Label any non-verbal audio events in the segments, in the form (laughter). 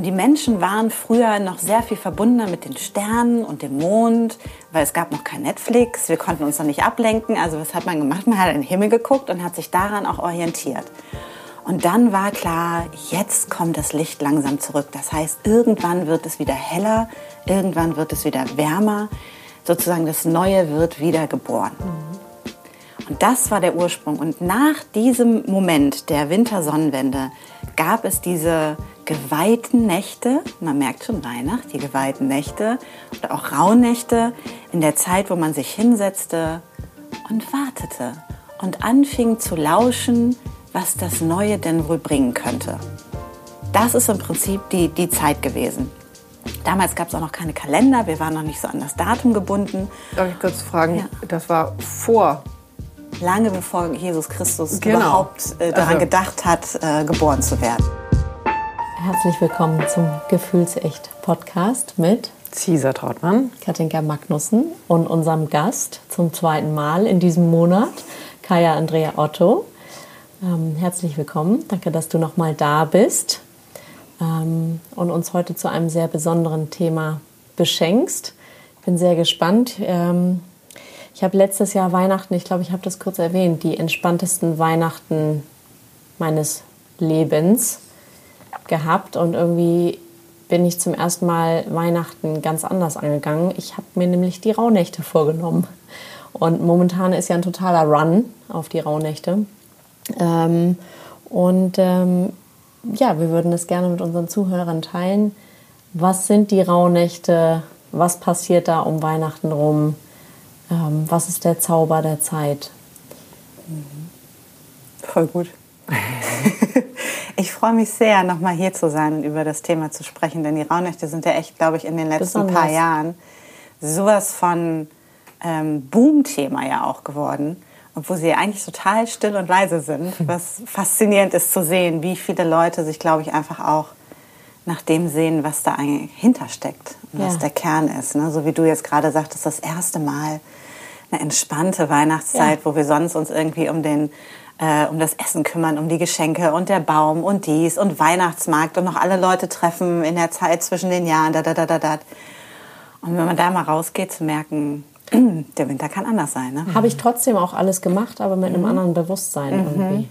Und die Menschen waren früher noch sehr viel verbundener mit den Sternen und dem Mond, weil es gab noch kein Netflix, wir konnten uns noch nicht ablenken. Also was hat man gemacht? Man hat in den Himmel geguckt und hat sich daran auch orientiert. Und dann war klar, jetzt kommt das Licht langsam zurück. Das heißt, irgendwann wird es wieder heller, irgendwann wird es wieder wärmer. Sozusagen das Neue wird wieder geboren. Und das war der Ursprung. Und nach diesem Moment der Wintersonnenwende gab es diese geweihten Nächte, man merkt schon Weihnacht, die geweihten Nächte oder auch Rauhnächte in der Zeit, wo man sich hinsetzte und wartete und anfing zu lauschen, was das Neue denn wohl bringen könnte. Das ist im Prinzip die, die Zeit gewesen. Damals gab es auch noch keine Kalender, wir waren noch nicht so an das Datum gebunden. Darf ich kurz fragen, ja. das war vor lange bevor Jesus Christus genau. überhaupt äh, daran also. gedacht hat, äh, geboren zu werden. Herzlich willkommen zum Gefühlsecht Podcast mit Cesar Trautmann, Katinka Magnussen und unserem Gast zum zweiten Mal in diesem Monat, Kaya Andrea Otto. Ähm, herzlich willkommen. Danke, dass du noch mal da bist ähm, und uns heute zu einem sehr besonderen Thema beschenkst. Ich bin sehr gespannt. Ähm, ich habe letztes Jahr Weihnachten, ich glaube, ich habe das kurz erwähnt, die entspanntesten Weihnachten meines Lebens gehabt und irgendwie bin ich zum ersten Mal Weihnachten ganz anders angegangen. Ich habe mir nämlich die Rauhnächte vorgenommen. Und momentan ist ja ein totaler Run auf die Rauhnächte. Ähm, und ähm, ja, wir würden es gerne mit unseren Zuhörern teilen. Was sind die Rauhnächte? Was passiert da um Weihnachten rum? Ähm, was ist der Zauber der Zeit? Voll gut. (laughs) ich freue mich sehr, nochmal hier zu sein und über das Thema zu sprechen, denn die Rauhnächte sind ja echt, glaube ich, in den letzten Besonders. paar Jahren sowas von ähm, Boom-Thema ja auch geworden, obwohl sie eigentlich total still und leise sind, was faszinierend ist zu sehen, wie viele Leute sich, glaube ich, einfach auch nach dem sehen, was da eigentlich hintersteckt und ja. was der Kern ist. Ne? So wie du jetzt gerade sagtest, das erste Mal eine entspannte Weihnachtszeit, ja. wo wir sonst uns irgendwie um den äh, um das Essen kümmern, um die Geschenke und der Baum und dies und Weihnachtsmarkt und noch alle Leute treffen in der Zeit zwischen den Jahren, da, da, da, da, da. Und wenn man da mal rausgeht, zu merken, (clears throat) der Winter kann anders sein. Ne? Habe ich trotzdem auch alles gemacht, aber mit einem mhm. anderen Bewusstsein mhm. irgendwie.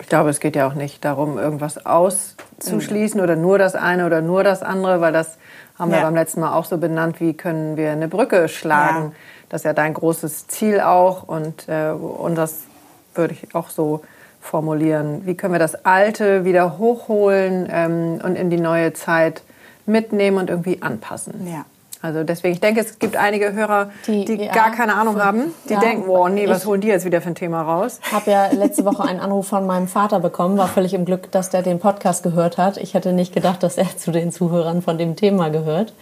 Ich glaube, es geht ja auch nicht darum, irgendwas auszuschließen mhm. oder nur das eine oder nur das andere, weil das haben ja. wir beim letzten Mal auch so benannt, wie können wir eine Brücke schlagen. Ja. Das ist ja dein großes Ziel auch und, äh, und das würde ich auch so formulieren. Wie können wir das Alte wieder hochholen ähm, und in die neue Zeit mitnehmen und irgendwie anpassen? Ja. Also deswegen, ich denke, es gibt einige Hörer, die, die ja, gar keine Ahnung so, haben, die ja, denken, wow, nee, was holen die jetzt wieder für ein Thema raus? Ich habe ja letzte Woche einen Anruf von meinem Vater bekommen, war völlig im Glück, dass der den Podcast gehört hat. Ich hätte nicht gedacht, dass er zu den Zuhörern von dem Thema gehört.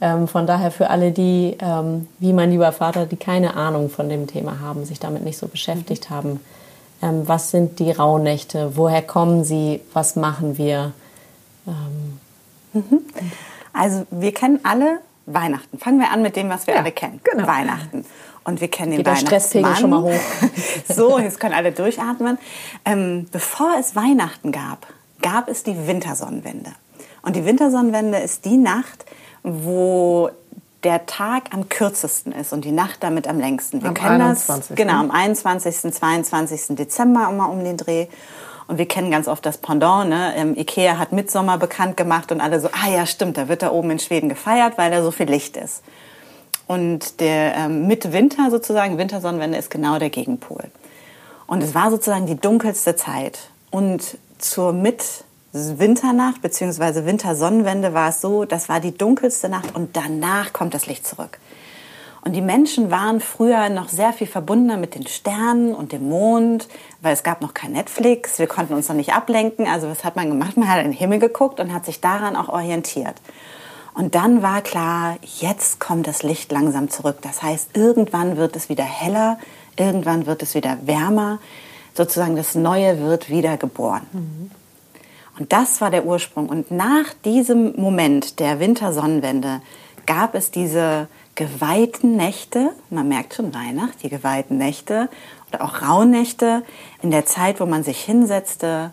Ähm, von daher für alle die, ähm, wie mein lieber Vater, die keine Ahnung von dem Thema haben, sich damit nicht so beschäftigt mhm. haben. Ähm, was sind die Rauhnächte? Woher kommen sie? Was machen wir? Ähm, mhm. Also wir kennen alle Weihnachten. Fangen wir an mit dem, was wir ja, alle kennen. Genau. Weihnachten. Und wir kennen den Geht Weihnachtspegel schon mal hoch. (laughs) so, jetzt können alle durchatmen. Ähm, bevor es Weihnachten gab, gab es die Wintersonnenwende. Und die Wintersonnenwende ist die Nacht, wo der Tag am kürzesten ist und die Nacht damit am längsten. Wir am kennen 21. das genau am 21. 22. Dezember immer um den Dreh. Und wir kennen ganz oft das Pendant. Ne? Ähm, Ikea hat Mitsommer bekannt gemacht und alle so, ah ja, stimmt, da wird da oben in Schweden gefeiert, weil da so viel Licht ist. Und der ähm, Mitwinter sozusagen, Wintersonnenwende, ist genau der Gegenpol. Und es war sozusagen die dunkelste Zeit. Und zur Mitwinternacht bzw. Wintersonnenwende war es so, das war die dunkelste Nacht und danach kommt das Licht zurück. Und die Menschen waren früher noch sehr viel verbundener mit den Sternen und dem Mond, weil es gab noch kein Netflix, wir konnten uns noch nicht ablenken. Also was hat man gemacht? Man hat in den Himmel geguckt und hat sich daran auch orientiert. Und dann war klar, jetzt kommt das Licht langsam zurück. Das heißt, irgendwann wird es wieder heller, irgendwann wird es wieder wärmer. Sozusagen das Neue wird wieder geboren. Mhm. Und das war der Ursprung. Und nach diesem Moment der Wintersonnenwende gab es diese geweihten Nächte, man merkt schon Weihnacht, die geweihten Nächte oder auch Rauhnächte in der Zeit, wo man sich hinsetzte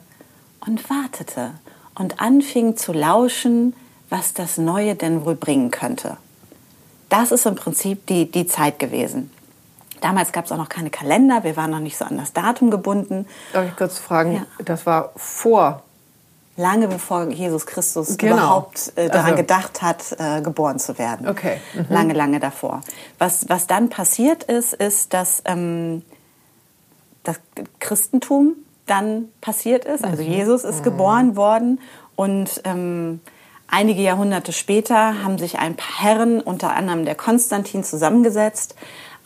und wartete und anfingen zu lauschen, was das Neue denn wohl bringen könnte. Das ist im Prinzip die, die Zeit gewesen. Damals gab es auch noch keine Kalender, wir waren noch nicht so an das Datum gebunden. Darf ich kurz fragen, ja. das war vor lange bevor Jesus Christus genau. überhaupt äh, daran also. gedacht hat, äh, geboren zu werden. Okay. Mhm. Lange, lange davor. Was, was dann passiert ist, ist, dass ähm, das Christentum dann passiert ist. Also mhm. Jesus ist mhm. geboren worden und ähm, einige Jahrhunderte später haben sich ein paar Herren, unter anderem der Konstantin, zusammengesetzt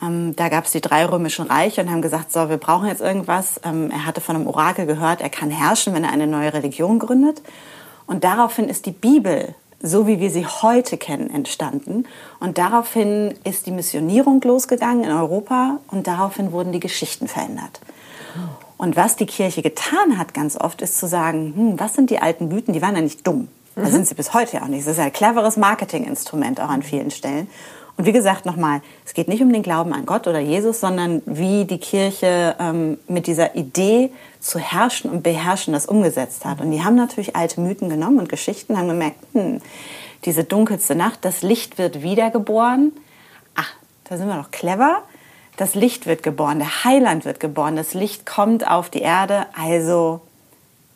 ähm, da gab es die drei römischen Reiche und haben gesagt, so, wir brauchen jetzt irgendwas. Ähm, er hatte von einem Orakel gehört, er kann herrschen, wenn er eine neue Religion gründet. Und daraufhin ist die Bibel, so wie wir sie heute kennen, entstanden. Und daraufhin ist die Missionierung losgegangen in Europa und daraufhin wurden die Geschichten verändert. Und was die Kirche getan hat ganz oft, ist zu sagen, hm, was sind die alten Mythen? Die waren ja nicht dumm. Da mhm. sind sie bis heute ja auch nicht. Das ist ja ein cleveres Marketinginstrument auch an vielen Stellen. Und wie gesagt, nochmal, es geht nicht um den Glauben an Gott oder Jesus, sondern wie die Kirche ähm, mit dieser Idee zu herrschen und beherrschen das umgesetzt hat. Und die haben natürlich alte Mythen genommen und Geschichten, haben gemerkt, hm, diese dunkelste Nacht, das Licht wird wiedergeboren. Ach, da sind wir doch clever. Das Licht wird geboren, der Heiland wird geboren, das Licht kommt auf die Erde. Also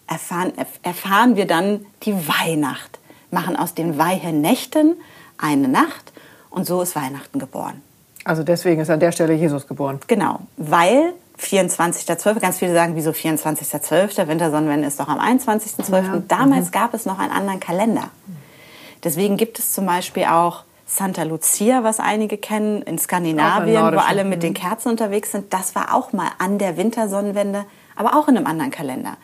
erfahren, erfahren wir dann die Weihnacht, machen aus den weichen Nächten eine Nacht und so ist Weihnachten geboren. Also deswegen ist an der Stelle Jesus geboren. Genau, weil 24.12., ganz viele sagen, wieso 24.12., Wintersonnenwende ist doch am 21.12. Ja. Damals mhm. gab es noch einen anderen Kalender. Deswegen gibt es zum Beispiel auch Santa Lucia, was einige kennen, in Skandinavien, wo alle mit den mhm. Kerzen unterwegs sind. Das war auch mal an der Wintersonnenwende, aber auch in einem anderen Kalender.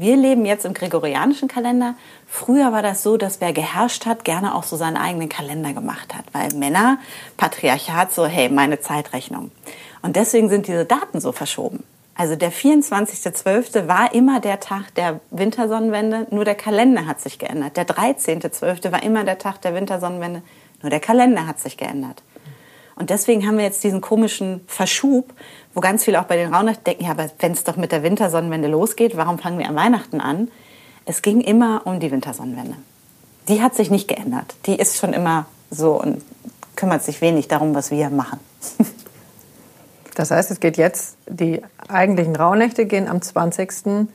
Wir leben jetzt im gregorianischen Kalender. Früher war das so, dass wer geherrscht hat, gerne auch so seinen eigenen Kalender gemacht hat, weil Männer, Patriarchat, so, hey, meine Zeitrechnung. Und deswegen sind diese Daten so verschoben. Also der 24.12. war immer der Tag der Wintersonnenwende, nur der Kalender hat sich geändert. Der 13.12. war immer der Tag der Wintersonnenwende, nur der Kalender hat sich geändert. Und deswegen haben wir jetzt diesen komischen Verschub, wo ganz viele auch bei den Rauhnächten denken, ja, aber wenn es doch mit der Wintersonnenwende losgeht, warum fangen wir an Weihnachten an? Es ging immer um die Wintersonnenwende. Die hat sich nicht geändert. Die ist schon immer so und kümmert sich wenig darum, was wir machen. (laughs) Das heißt, es geht jetzt, die eigentlichen Rauhnächte gehen am 20.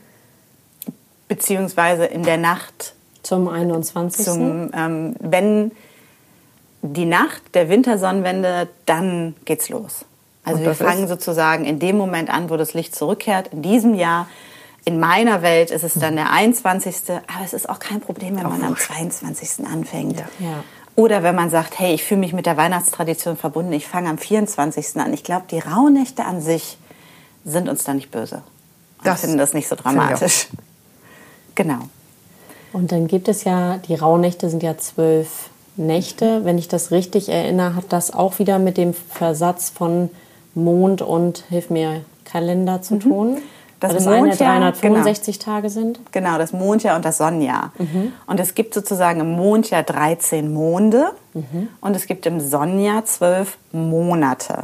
Beziehungsweise in der Nacht. Zum 21. Zum, ähm, wenn die Nacht der Wintersonnenwende, dann geht's los. Also wir fangen sozusagen in dem Moment an, wo das Licht zurückkehrt. In diesem Jahr, in meiner Welt ist es dann der 21. Aber es ist auch kein Problem, wenn man am 22. anfängt. Ja. Ja. Oder wenn man sagt, hey, ich fühle mich mit der Weihnachtstradition verbunden, ich fange am 24. an. Ich glaube, die Rauhnächte an sich sind uns da nicht böse. Und das finden das nicht so dramatisch. Genau. Und dann gibt es ja, die Rauhnächte sind ja zwölf Nächte. Wenn ich das richtig erinnere, hat das auch wieder mit dem Versatz von Mond und, hilf mir, Kalender zu mhm. tun. Das, das Mondjahr, eine 365 genau. Tage sind? Genau, das Mondjahr und das Sonnenjahr. Mhm. Und es gibt sozusagen im Mondjahr 13 Monde mhm. und es gibt im Sonnenjahr 12 Monate.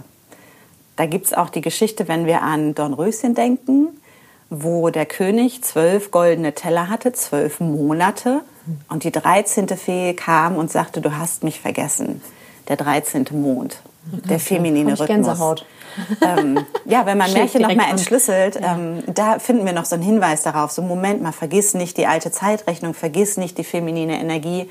Da gibt es auch die Geschichte, wenn wir an Dornröschen denken, wo der König zwölf goldene Teller hatte, zwölf Monate. Und die 13. Fee kam und sagte, du hast mich vergessen. Der 13. Mond, okay. der feminine Rhythmus. Gänsehaut. ähm, ja, wenn man Märchen nochmal entschlüsselt, ähm, da finden wir noch so einen Hinweis darauf. So, Moment mal, vergiss nicht die alte Zeitrechnung, vergiss nicht die feminine Energie,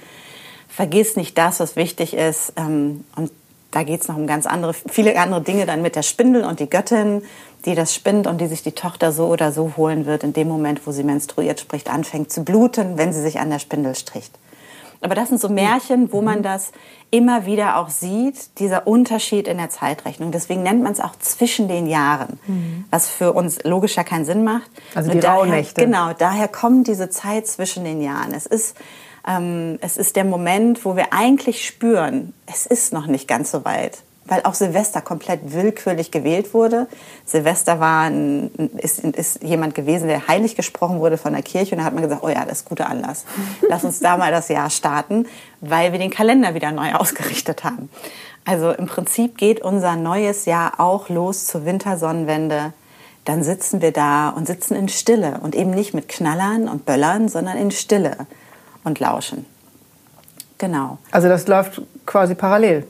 vergiss nicht das, was wichtig ist. Ähm, und da geht es noch um ganz andere, viele andere Dinge dann mit der Spindel und die Göttin, die das spinnt und die sich die Tochter so oder so holen wird, in dem Moment, wo sie menstruiert, spricht, anfängt zu bluten, wenn sie sich an der Spindel stricht. Aber das sind so Märchen, wo man mhm. das immer wieder auch sieht, dieser Unterschied in der Zeitrechnung. Deswegen nennt man es auch zwischen den Jahren, mhm. was für uns logisch ja keinen Sinn macht. Also die daher, Rauhnächte. Genau, daher kommt diese Zeit zwischen den Jahren. Es ist, ähm, es ist der Moment, wo wir eigentlich spüren, es ist noch nicht ganz so weit weil auch Silvester komplett willkürlich gewählt wurde. Silvester war ein, ist, ist jemand gewesen, der heilig gesprochen wurde von der Kirche und da hat man gesagt, oh ja, das ist guter Anlass. (laughs) Lass uns da mal das Jahr starten, weil wir den Kalender wieder neu (laughs) ausgerichtet haben. Also im Prinzip geht unser neues Jahr auch los zur Wintersonnenwende. Dann sitzen wir da und sitzen in Stille und eben nicht mit Knallern und Böllern, sondern in Stille und lauschen. Genau. Also das läuft quasi parallel.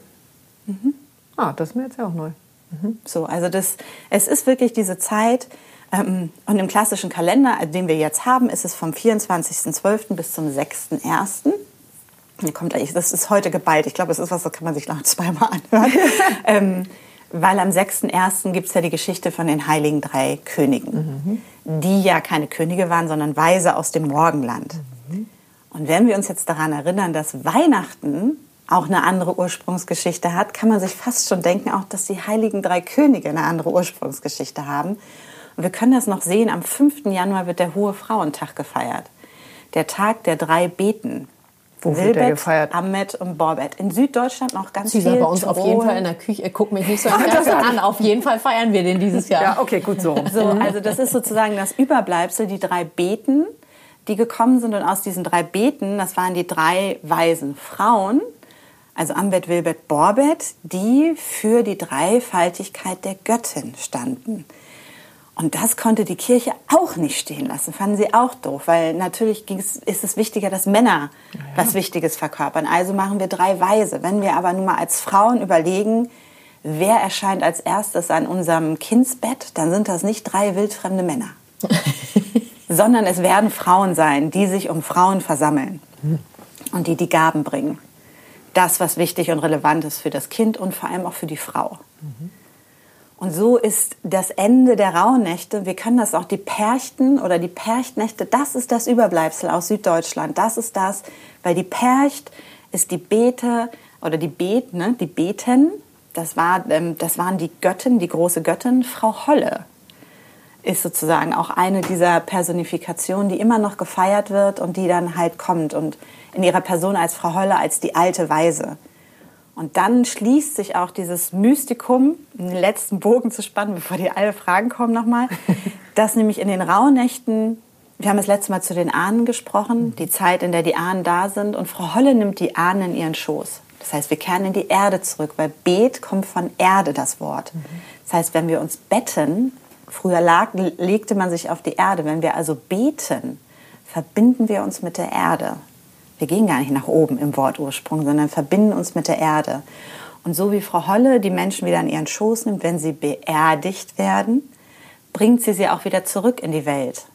Mhm. Ah, das ist mir jetzt ja auch neu. Mhm. So, also das, es ist wirklich diese Zeit. Ähm, und im klassischen Kalender, den wir jetzt haben, ist es vom 24.12. bis zum 6.1. Hier kommt das ist heute geballt. Ich glaube, das ist was, das kann man sich noch (laughs) zweimal anhören. (laughs) ähm, weil am 6.1. gibt es ja die Geschichte von den heiligen drei Königen, mhm. die ja keine Könige waren, sondern Weise aus dem Morgenland. Und wenn wir uns jetzt daran erinnern, dass Weihnachten auch eine andere Ursprungsgeschichte hat, kann man sich fast schon denken, auch dass die heiligen drei Könige eine andere Ursprungsgeschichte haben. Und wir können das noch sehen, am 5. Januar wird der Hohe Frauentag gefeiert. Der Tag der drei Beten. Wo Wilbet, wird der gefeiert? Ahmed und Borbet. In Süddeutschland noch ganz Sie viel. bei uns auf jeden Fall in der Küche. Guck mich nicht so (laughs) an. Auf jeden Fall feiern wir den dieses Jahr. Ja, okay, gut so. (laughs) so. Also das ist sozusagen das Überbleibsel, die drei Beten, die gekommen sind. Und aus diesen drei Beten, das waren die drei weisen Frauen, also Ambet, Wilbet, Borbet, die für die Dreifaltigkeit der Göttin standen. Und das konnte die Kirche auch nicht stehen lassen, fanden sie auch doof, weil natürlich ist es wichtiger, dass Männer ja, ja. was Wichtiges verkörpern. Also machen wir drei Weise. Wenn wir aber nun mal als Frauen überlegen, wer erscheint als erstes an unserem Kindsbett, dann sind das nicht drei wildfremde Männer, (laughs) sondern es werden Frauen sein, die sich um Frauen versammeln und die die Gaben bringen. Das, was wichtig und relevant ist für das Kind und vor allem auch für die Frau. Mhm. Und so ist das Ende der Rauhnächte, wir können das auch die Perchten oder die Perchtnächte, das ist das Überbleibsel aus Süddeutschland. Das ist das, weil die Percht ist die Bete oder die Bet, ne, die Beten, das, war, ähm, das waren die Göttin, die große Göttin, Frau Holle ist sozusagen auch eine dieser Personifikationen, die immer noch gefeiert wird und die dann halt kommt und in ihrer Person als Frau Holle, als die alte Weise. Und dann schließt sich auch dieses Mystikum, den letzten Bogen zu spannen, bevor die alle Fragen kommen nochmal, (laughs) dass nämlich in den Rauhnächten, wir haben das letzte Mal zu den Ahnen gesprochen, die Zeit, in der die Ahnen da sind, und Frau Holle nimmt die Ahnen in ihren Schoß. Das heißt, wir kehren in die Erde zurück, weil Bet kommt von Erde, das Wort. Das heißt, wenn wir uns betten, früher lag, legte man sich auf die Erde, wenn wir also beten, verbinden wir uns mit der Erde. Wir gehen gar nicht nach oben im Wortursprung, sondern verbinden uns mit der Erde. Und so wie Frau Holle die Menschen wieder in ihren Schoß nimmt, wenn sie beerdigt werden, bringt sie sie auch wieder zurück in die Welt.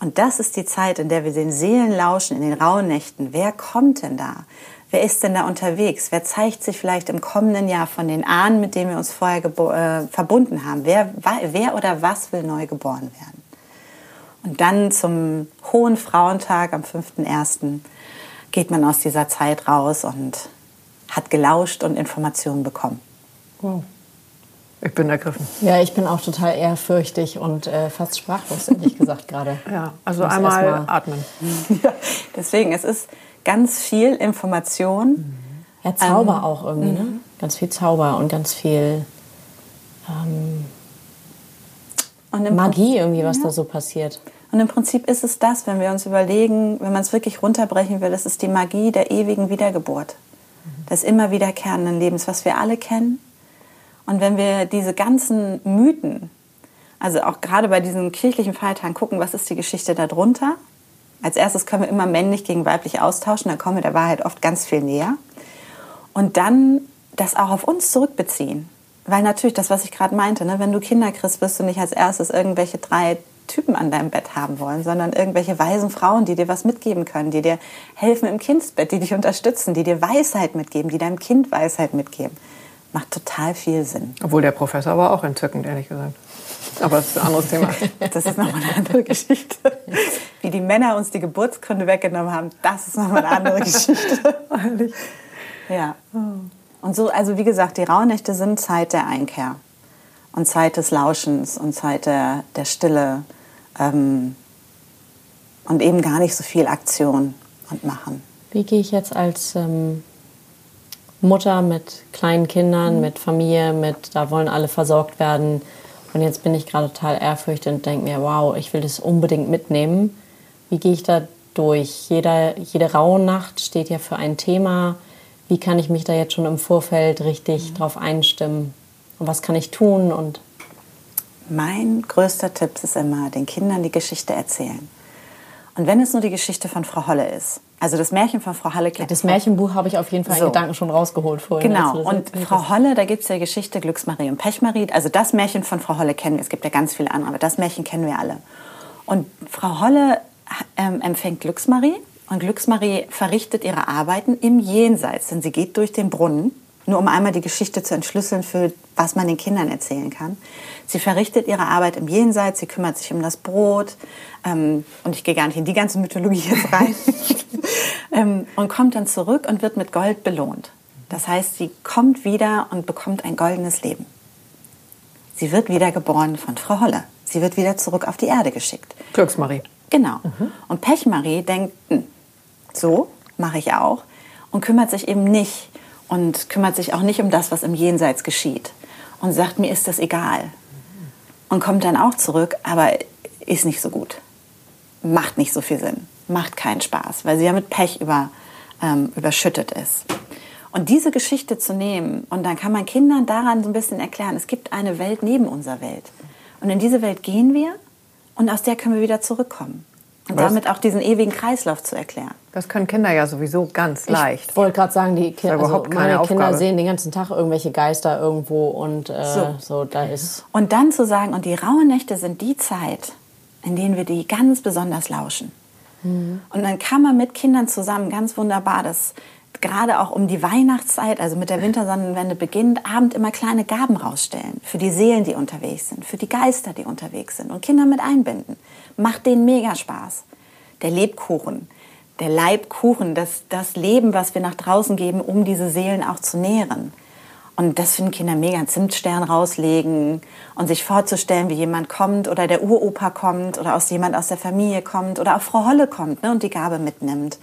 Und das ist die Zeit, in der wir den Seelen lauschen, in den rauen Nächten. Wer kommt denn da? Wer ist denn da unterwegs? Wer zeigt sich vielleicht im kommenden Jahr von den Ahnen, mit denen wir uns vorher äh, verbunden haben? Wer, wer oder was will neu geboren werden? Und dann zum Hohen Frauentag am 5.1 geht man aus dieser Zeit raus und hat gelauscht und Informationen bekommen. Wow. Ich bin ergriffen. Ja, ich bin auch total ehrfürchtig und äh, fast sprachlos, ehrlich gesagt, (laughs) gerade. Ja, also einmal atmen. (laughs) ja, deswegen, es ist ganz viel Information. Ja, Zauber ähm, auch irgendwie, ne? Mhm. Ganz viel Zauber und ganz viel ähm, und Magie irgendwie, was ja. da so passiert. Und im Prinzip ist es das, wenn wir uns überlegen, wenn man es wirklich runterbrechen will, das ist die Magie der ewigen Wiedergeburt, des immer wiederkehrenden Lebens, was wir alle kennen. Und wenn wir diese ganzen Mythen, also auch gerade bei diesen kirchlichen Feiertagen gucken, was ist die Geschichte darunter? Als erstes können wir immer männlich gegen weiblich austauschen, dann kommen wir der Wahrheit oft ganz viel näher. Und dann das auch auf uns zurückbeziehen. Weil natürlich das, was ich gerade meinte, ne, wenn du Kinder kriegst, wirst du nicht als erstes irgendwelche drei Typen an deinem Bett haben wollen, sondern irgendwelche weisen Frauen, die dir was mitgeben können, die dir helfen im Kindsbett, die dich unterstützen, die dir Weisheit mitgeben, die deinem Kind Weisheit mitgeben. Macht total viel Sinn. Obwohl der Professor war auch entzückend, ehrlich gesagt. Aber das ist ein anderes Thema. (laughs) Das ist nochmal eine andere Geschichte. Wie die Männer uns die Geburtsgründe weggenommen haben, das ist nochmal eine andere Geschichte. (laughs) ja. Und so, also wie gesagt, die Rauhnächte sind Zeit der Einkehr und Zeit des Lauschens und Zeit der, der Stille ähm, und eben gar nicht so viel Aktion und Machen. Wie gehe ich jetzt als ähm, Mutter mit kleinen Kindern, mhm. mit Familie, mit da wollen alle versorgt werden und jetzt bin ich gerade total ehrfürchtig und denke mir, wow, ich will das unbedingt mitnehmen. Wie gehe ich da durch? Jeder, jede raue Nacht steht ja für ein Thema. Wie kann ich mich da jetzt schon im Vorfeld richtig mhm. drauf einstimmen? Und was kann ich tun? Und mein größter Tipp ist immer, den Kindern die Geschichte erzählen. Und wenn es nur die Geschichte von Frau Holle ist, Also das Märchen von Frau Holle. Das Märchenbuch habe ich auf jeden Fall so. in Gedanken schon rausgeholt vorhin. Genau. Und Frau Holle, da gibt es ja Geschichte Glücksmarie und Pechmarie. Also das Märchen von Frau Holle kennen wir. Es gibt ja ganz viele andere, aber das Märchen kennen wir alle. Und Frau Holle ähm, empfängt Glücksmarie und Glücksmarie verrichtet ihre Arbeiten im Jenseits, denn sie geht durch den Brunnen, nur um einmal die Geschichte zu entschlüsseln für was man den Kindern erzählen kann. Sie verrichtet ihre Arbeit im Jenseits, sie kümmert sich um das Brot ähm, und ich gehe gar nicht in die ganze Mythologie jetzt rein (laughs) ähm, und kommt dann zurück und wird mit Gold belohnt. Das heißt, sie kommt wieder und bekommt ein goldenes Leben. Sie wird wieder geboren von Frau Holle. Sie wird wieder zurück auf die Erde geschickt. Glücksmarie. Genau. Mhm. Und Pechmarie denkt, hm, so mache ich auch und kümmert sich eben nicht und kümmert sich auch nicht um das, was im Jenseits geschieht und sagt, mir ist das egal. Und kommt dann auch zurück, aber ist nicht so gut. Macht nicht so viel Sinn. Macht keinen Spaß, weil sie ja mit Pech über, ähm, überschüttet ist. Und diese Geschichte zu nehmen, und dann kann man Kindern daran so ein bisschen erklären, es gibt eine Welt neben unserer Welt. Und in diese Welt gehen wir und aus der können wir wieder zurückkommen. Und Was? damit auch diesen ewigen Kreislauf zu erklären. Das können Kinder ja sowieso ganz leicht. Ich wollte gerade sagen, die Ki also meine Kinder sehen den ganzen Tag irgendwelche Geister irgendwo und äh, so. so. da ist. Und dann zu sagen, und die rauen Nächte sind die Zeit, in denen wir die ganz besonders lauschen. Mhm. Und dann kann man mit Kindern zusammen ganz wunderbar das gerade auch um die Weihnachtszeit, also mit der Wintersonnenwende beginnend, Abend immer kleine Gaben rausstellen. Für die Seelen, die unterwegs sind, für die Geister, die unterwegs sind. Und Kinder mit einbinden. Macht denen mega Spaß. Der Lebkuchen, der Leibkuchen, das, das Leben, was wir nach draußen geben, um diese Seelen auch zu nähren. Und das finden Kinder mega. Zimtstern rauslegen und sich vorzustellen, wie jemand kommt oder der Uropa kommt oder aus jemand aus der Familie kommt oder auch Frau Holle kommt ne, und die Gabe mitnimmt.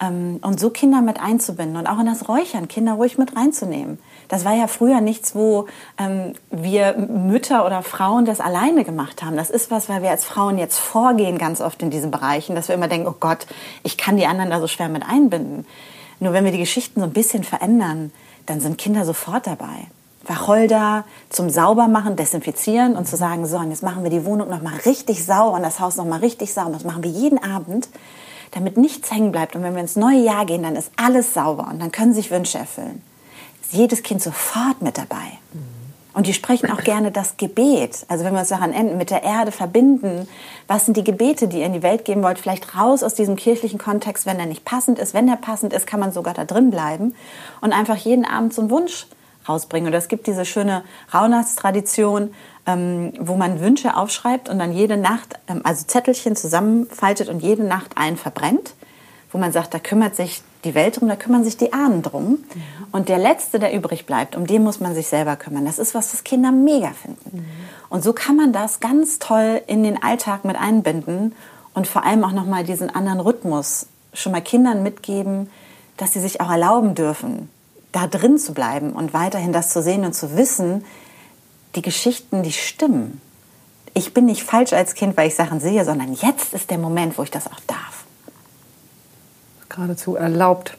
Ähm, und so Kinder mit einzubinden und auch in das Räuchern Kinder ruhig mit reinzunehmen. Das war ja früher nichts, wo ähm, wir Mütter oder Frauen das alleine gemacht haben. Das ist was, weil wir als Frauen jetzt vorgehen ganz oft in diesen Bereichen, dass wir immer denken, oh Gott, ich kann die anderen da so schwer mit einbinden. Nur wenn wir die Geschichten so ein bisschen verändern, dann sind Kinder sofort dabei. Wacholder zum Saubermachen, Desinfizieren und zu sagen, so, und jetzt machen wir die Wohnung noch mal richtig sauber und das Haus noch mal richtig sauber. Das machen wir jeden Abend damit nichts hängen bleibt. Und wenn wir ins neue Jahr gehen, dann ist alles sauber und dann können sich Wünsche erfüllen. Jedes Kind sofort mit dabei. Und die sprechen auch gerne das Gebet. Also wenn wir uns daran enden, mit der Erde verbinden, was sind die Gebete, die ihr in die Welt geben wollt? Vielleicht raus aus diesem kirchlichen Kontext, wenn er nicht passend ist. Wenn er passend ist, kann man sogar da drin bleiben und einfach jeden Abend so einen Wunsch rausbringen. Und es gibt diese schöne Rauhnachtstradition, ähm, wo man Wünsche aufschreibt und dann jede Nacht, ähm, also Zettelchen zusammenfaltet und jede Nacht einen verbrennt, wo man sagt, da kümmert sich die Welt drum, da kümmern sich die Ahnen drum. Mhm. Und der Letzte, der übrig bleibt, um den muss man sich selber kümmern. Das ist was, was Kinder mega finden. Mhm. Und so kann man das ganz toll in den Alltag mit einbinden und vor allem auch nochmal diesen anderen Rhythmus schon mal Kindern mitgeben, dass sie sich auch erlauben dürfen, da drin zu bleiben und weiterhin das zu sehen und zu wissen, die Geschichten, die stimmen. Ich bin nicht falsch als Kind, weil ich Sachen sehe, sondern jetzt ist der Moment, wo ich das auch darf. Geradezu erlaubt.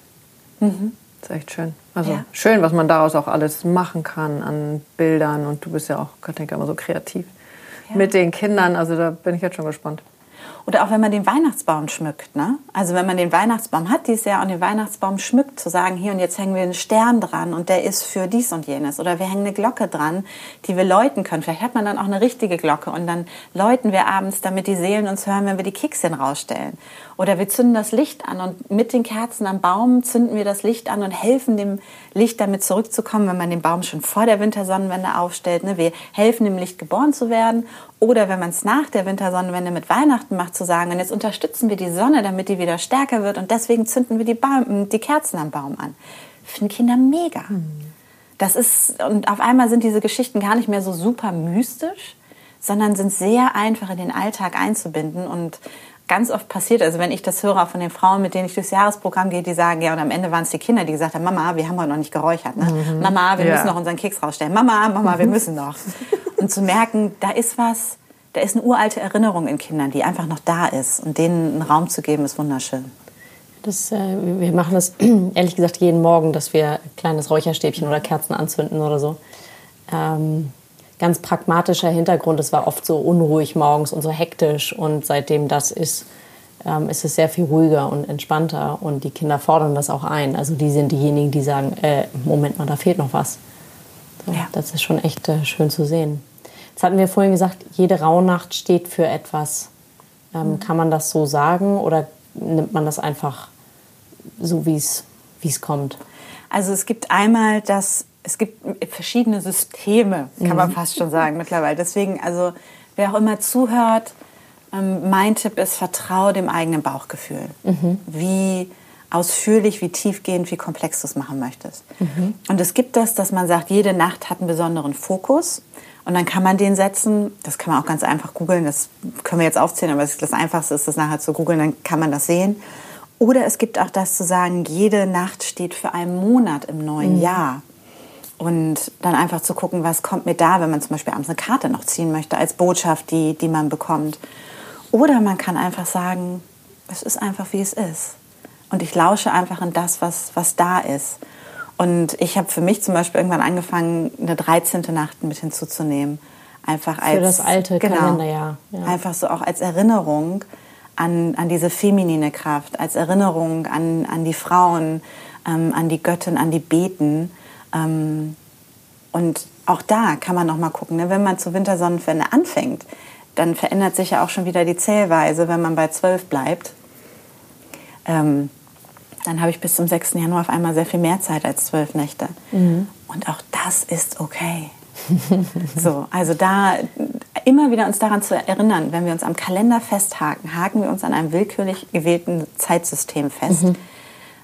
Mhm. Das ist echt schön. Also ja. schön, was man daraus auch alles machen kann an Bildern. Und du bist ja auch, Katinka, immer so kreativ ja. mit den Kindern. Also da bin ich jetzt schon gespannt. Oder auch wenn man den Weihnachtsbaum schmückt. Ne? Also wenn man den Weihnachtsbaum hat dieses Jahr und den Weihnachtsbaum schmückt, zu sagen, hier und jetzt hängen wir einen Stern dran und der ist für dies und jenes. Oder wir hängen eine Glocke dran, die wir läuten können. Vielleicht hat man dann auch eine richtige Glocke und dann läuten wir abends, damit die Seelen uns hören, wenn wir die Kekschen rausstellen. Oder wir zünden das Licht an und mit den Kerzen am Baum zünden wir das Licht an und helfen dem Licht damit zurückzukommen, wenn man den Baum schon vor der Wintersonnenwende aufstellt. Ne? Wir helfen dem Licht geboren zu werden. Oder wenn man es nach der Wintersonnenwende mit Weihnachten macht, zu sagen, und jetzt unterstützen wir die Sonne, damit die wieder stärker wird und deswegen zünden wir die, Baum, die Kerzen am Baum an. Finden Kinder mega. Das ist, und auf einmal sind diese Geschichten gar nicht mehr so super mystisch, sondern sind sehr einfach in den Alltag einzubinden und ganz oft passiert, also wenn ich das höre von den Frauen, mit denen ich durchs Jahresprogramm gehe, die sagen, ja, und am Ende waren es die Kinder, die gesagt haben, Mama, wir haben heute noch nicht geräuchert. Ne? Mhm. Mama, wir ja. müssen noch unseren Keks rausstellen. Mama, Mama, wir müssen noch. und zu merken, da ist was, da ist eine uralte Erinnerung in Kindern, die einfach noch da ist. Und denen einen Raum zu geben, ist wunderschön. Das, äh, wir machen das (clears throat) ehrlich gesagt jeden Morgen, dass wir ein kleines Räucherstäbchen oder Kerzen anzünden oder so. Ähm, ganz pragmatischer Hintergrund. Es war oft so unruhig morgens und so hektisch. Und seitdem das ist, ähm, ist es sehr viel ruhiger und entspannter und die Kinder fordern das auch ein. Also die sind diejenigen, die sagen, äh, Moment mal, da fehlt noch was. So, ja. Das ist schon echt äh, schön zu sehen. Jetzt hatten wir vorhin gesagt, jede Rauhnacht steht für etwas. Ähm, mhm. Kann man das so sagen oder nimmt man das einfach so, wie es kommt? Also es gibt einmal das, es gibt verschiedene Systeme, kann mhm. man fast schon sagen mittlerweile. Deswegen, also wer auch immer zuhört, ähm, mein Tipp ist, vertraue dem eigenen Bauchgefühl. Mhm. Wie ausführlich, wie tiefgehend, wie komplex du es machen möchtest. Mhm. Und es gibt das, dass man sagt, jede Nacht hat einen besonderen Fokus. Und dann kann man den setzen. Das kann man auch ganz einfach googeln. Das können wir jetzt aufzählen, aber das Einfachste ist, das nachher zu googeln. Dann kann man das sehen. Oder es gibt auch das zu sagen, jede Nacht steht für einen Monat im neuen mhm. Jahr. Und dann einfach zu gucken, was kommt mir da, wenn man zum Beispiel abends eine Karte noch ziehen möchte, als Botschaft, die, die man bekommt. Oder man kann einfach sagen, es ist einfach, wie es ist. Und ich lausche einfach in das, was, was da ist. Und ich habe für mich zum Beispiel irgendwann angefangen, eine 13. Nacht mit hinzuzunehmen. Einfach als, für das alte genau, Kalenderjahr. Ja. Einfach so auch als Erinnerung an, an diese feminine Kraft, als Erinnerung an, an die Frauen, ähm, an die Göttin, an die Beten. Ähm, und auch da kann man noch mal gucken, ne? wenn man zur Wintersonnenwende anfängt, dann verändert sich ja auch schon wieder die Zählweise, wenn man bei 12 bleibt. Ähm, dann habe ich bis zum 6. Januar auf einmal sehr viel mehr Zeit als zwölf Nächte. Mhm. Und auch das ist okay. (laughs) so, also da immer wieder uns daran zu erinnern, wenn wir uns am Kalender festhaken, haken wir uns an einem willkürlich gewählten Zeitsystem fest. Mhm.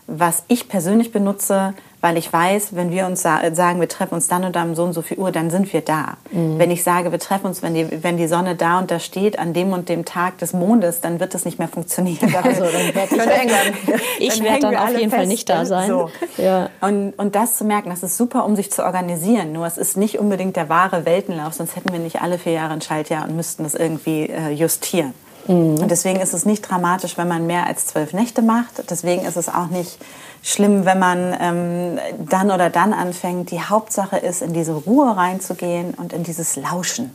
Was ich persönlich benutze, weil ich weiß, wenn wir uns sagen, wir treffen uns dann und dann um so und so viel Uhr, dann sind wir da. Mhm. Wenn ich sage, wir treffen uns, wenn die, wenn die Sonne da und da steht, an dem und dem Tag des Mondes, dann wird das nicht mehr funktionieren. (laughs) Also, dann werde ich, (laughs) ich werde dann auf jeden fest. Fall nicht da sein. So. Ja. Und, und das zu merken, das ist super, um sich zu organisieren. Nur es ist nicht unbedingt der wahre Weltenlauf, sonst hätten wir nicht alle vier Jahre ein Schaltjahr und müssten das irgendwie äh, justieren. Mhm. Und deswegen ist es nicht dramatisch, wenn man mehr als zwölf Nächte macht. Deswegen ist es auch nicht schlimm, wenn man ähm, dann oder dann anfängt. Die Hauptsache ist, in diese Ruhe reinzugehen und in dieses Lauschen.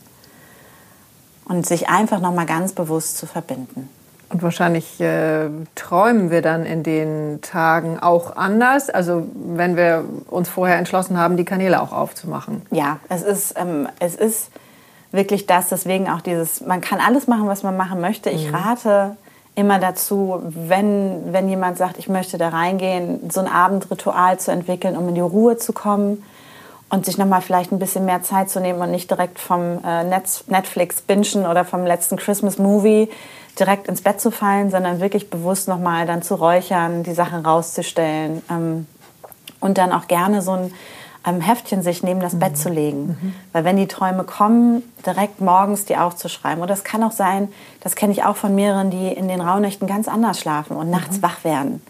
Und sich einfach nochmal ganz bewusst zu verbinden. Und wahrscheinlich äh, träumen wir dann in den Tagen auch anders. Also wenn wir uns vorher entschlossen haben, die Kanäle auch aufzumachen. Ja, es ist, ähm, es ist wirklich das. Deswegen auch dieses, man kann alles machen, was man machen möchte. Ich mhm. rate immer dazu, wenn, wenn jemand sagt, ich möchte da reingehen, so ein Abendritual zu entwickeln, um in die Ruhe zu kommen und sich nochmal vielleicht ein bisschen mehr Zeit zu nehmen und nicht direkt vom äh, Netflix bingen oder vom letzten Christmas Movie direkt ins Bett zu fallen, sondern wirklich bewusst nochmal dann zu räuchern, die Sachen rauszustellen ähm, und dann auch gerne so ein ähm, Heftchen sich neben das mhm. Bett zu legen. Mhm. Weil wenn die Träume kommen, direkt morgens die aufzuschreiben. Oder es kann auch sein, das kenne ich auch von mehreren, die in den Rauhnächten ganz anders schlafen und nachts mhm. wach werden.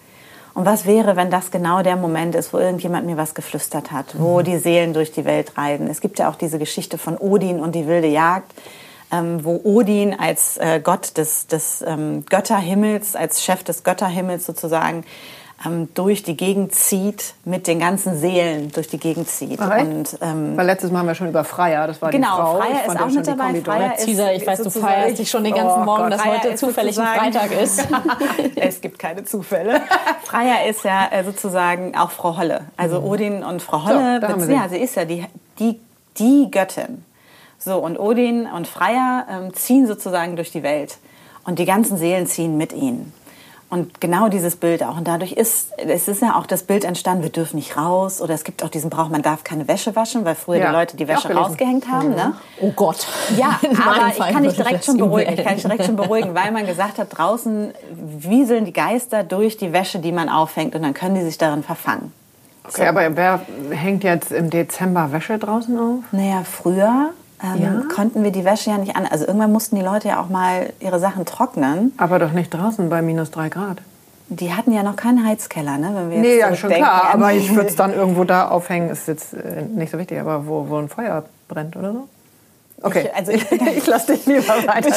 Und was wäre, wenn das genau der Moment ist, wo irgendjemand mir was geflüstert hat, wo mhm. die Seelen durch die Welt reisen? Es gibt ja auch diese Geschichte von Odin und die wilde Jagd, ähm, wo Odin als äh, Gott des, des ähm, Götterhimmels, als Chef des Götterhimmels sozusagen, ähm, durch die Gegend zieht, mit den ganzen Seelen durch die Gegend zieht. Und, ähm, Weil letztes Mal haben wir schon über Freier, das war genau, die Frau. Freier ist auch mit dabei. Freier ist, Caesar, ich weiß, du feierst dich schon den ganzen oh Morgen, Gott, dass Freier heute zufällig ein Freitag ist. (laughs) es gibt keine Zufälle. (laughs) Freier ist ja äh, sozusagen auch Frau Holle. Also mhm. Odin und Frau Holle, so, ja, sie ist ja die, die, die Göttin. So, und Odin und Freier ähm, ziehen sozusagen durch die Welt. Und die ganzen Seelen ziehen mit ihnen. Und genau dieses Bild auch. Und dadurch ist, es ist ja auch das Bild entstanden, wir dürfen nicht raus. Oder es gibt auch diesen Brauch, man darf keine Wäsche waschen, weil früher ja, die Leute die Wäsche rausgehängt haben. Mhm. Ne? Oh Gott. Ja, (laughs) aber ich kann dich direkt schon beruhigen. Ich kann dich direkt schon beruhigen, weil man gesagt hat, draußen wieseln die Geister durch die Wäsche, die man aufhängt. Und dann können die sich darin verfangen. Okay, so. aber wer hängt jetzt im Dezember Wäsche draußen auf? Naja, früher ähm, ja? konnten wir die Wäsche ja nicht an. Also irgendwann mussten die Leute ja auch mal ihre Sachen trocknen. Aber doch nicht draußen bei minus drei Grad. Die hatten ja noch keinen Heizkeller, ne? Wenn wir jetzt nee, ja, schon klar. Aber ich würde es dann (laughs) irgendwo da aufhängen, ist jetzt äh, nicht so wichtig, aber wo, wo ein Feuer brennt oder so. Okay, ich, also ich, (laughs) ich lasse dich lieber (laughs) weiter.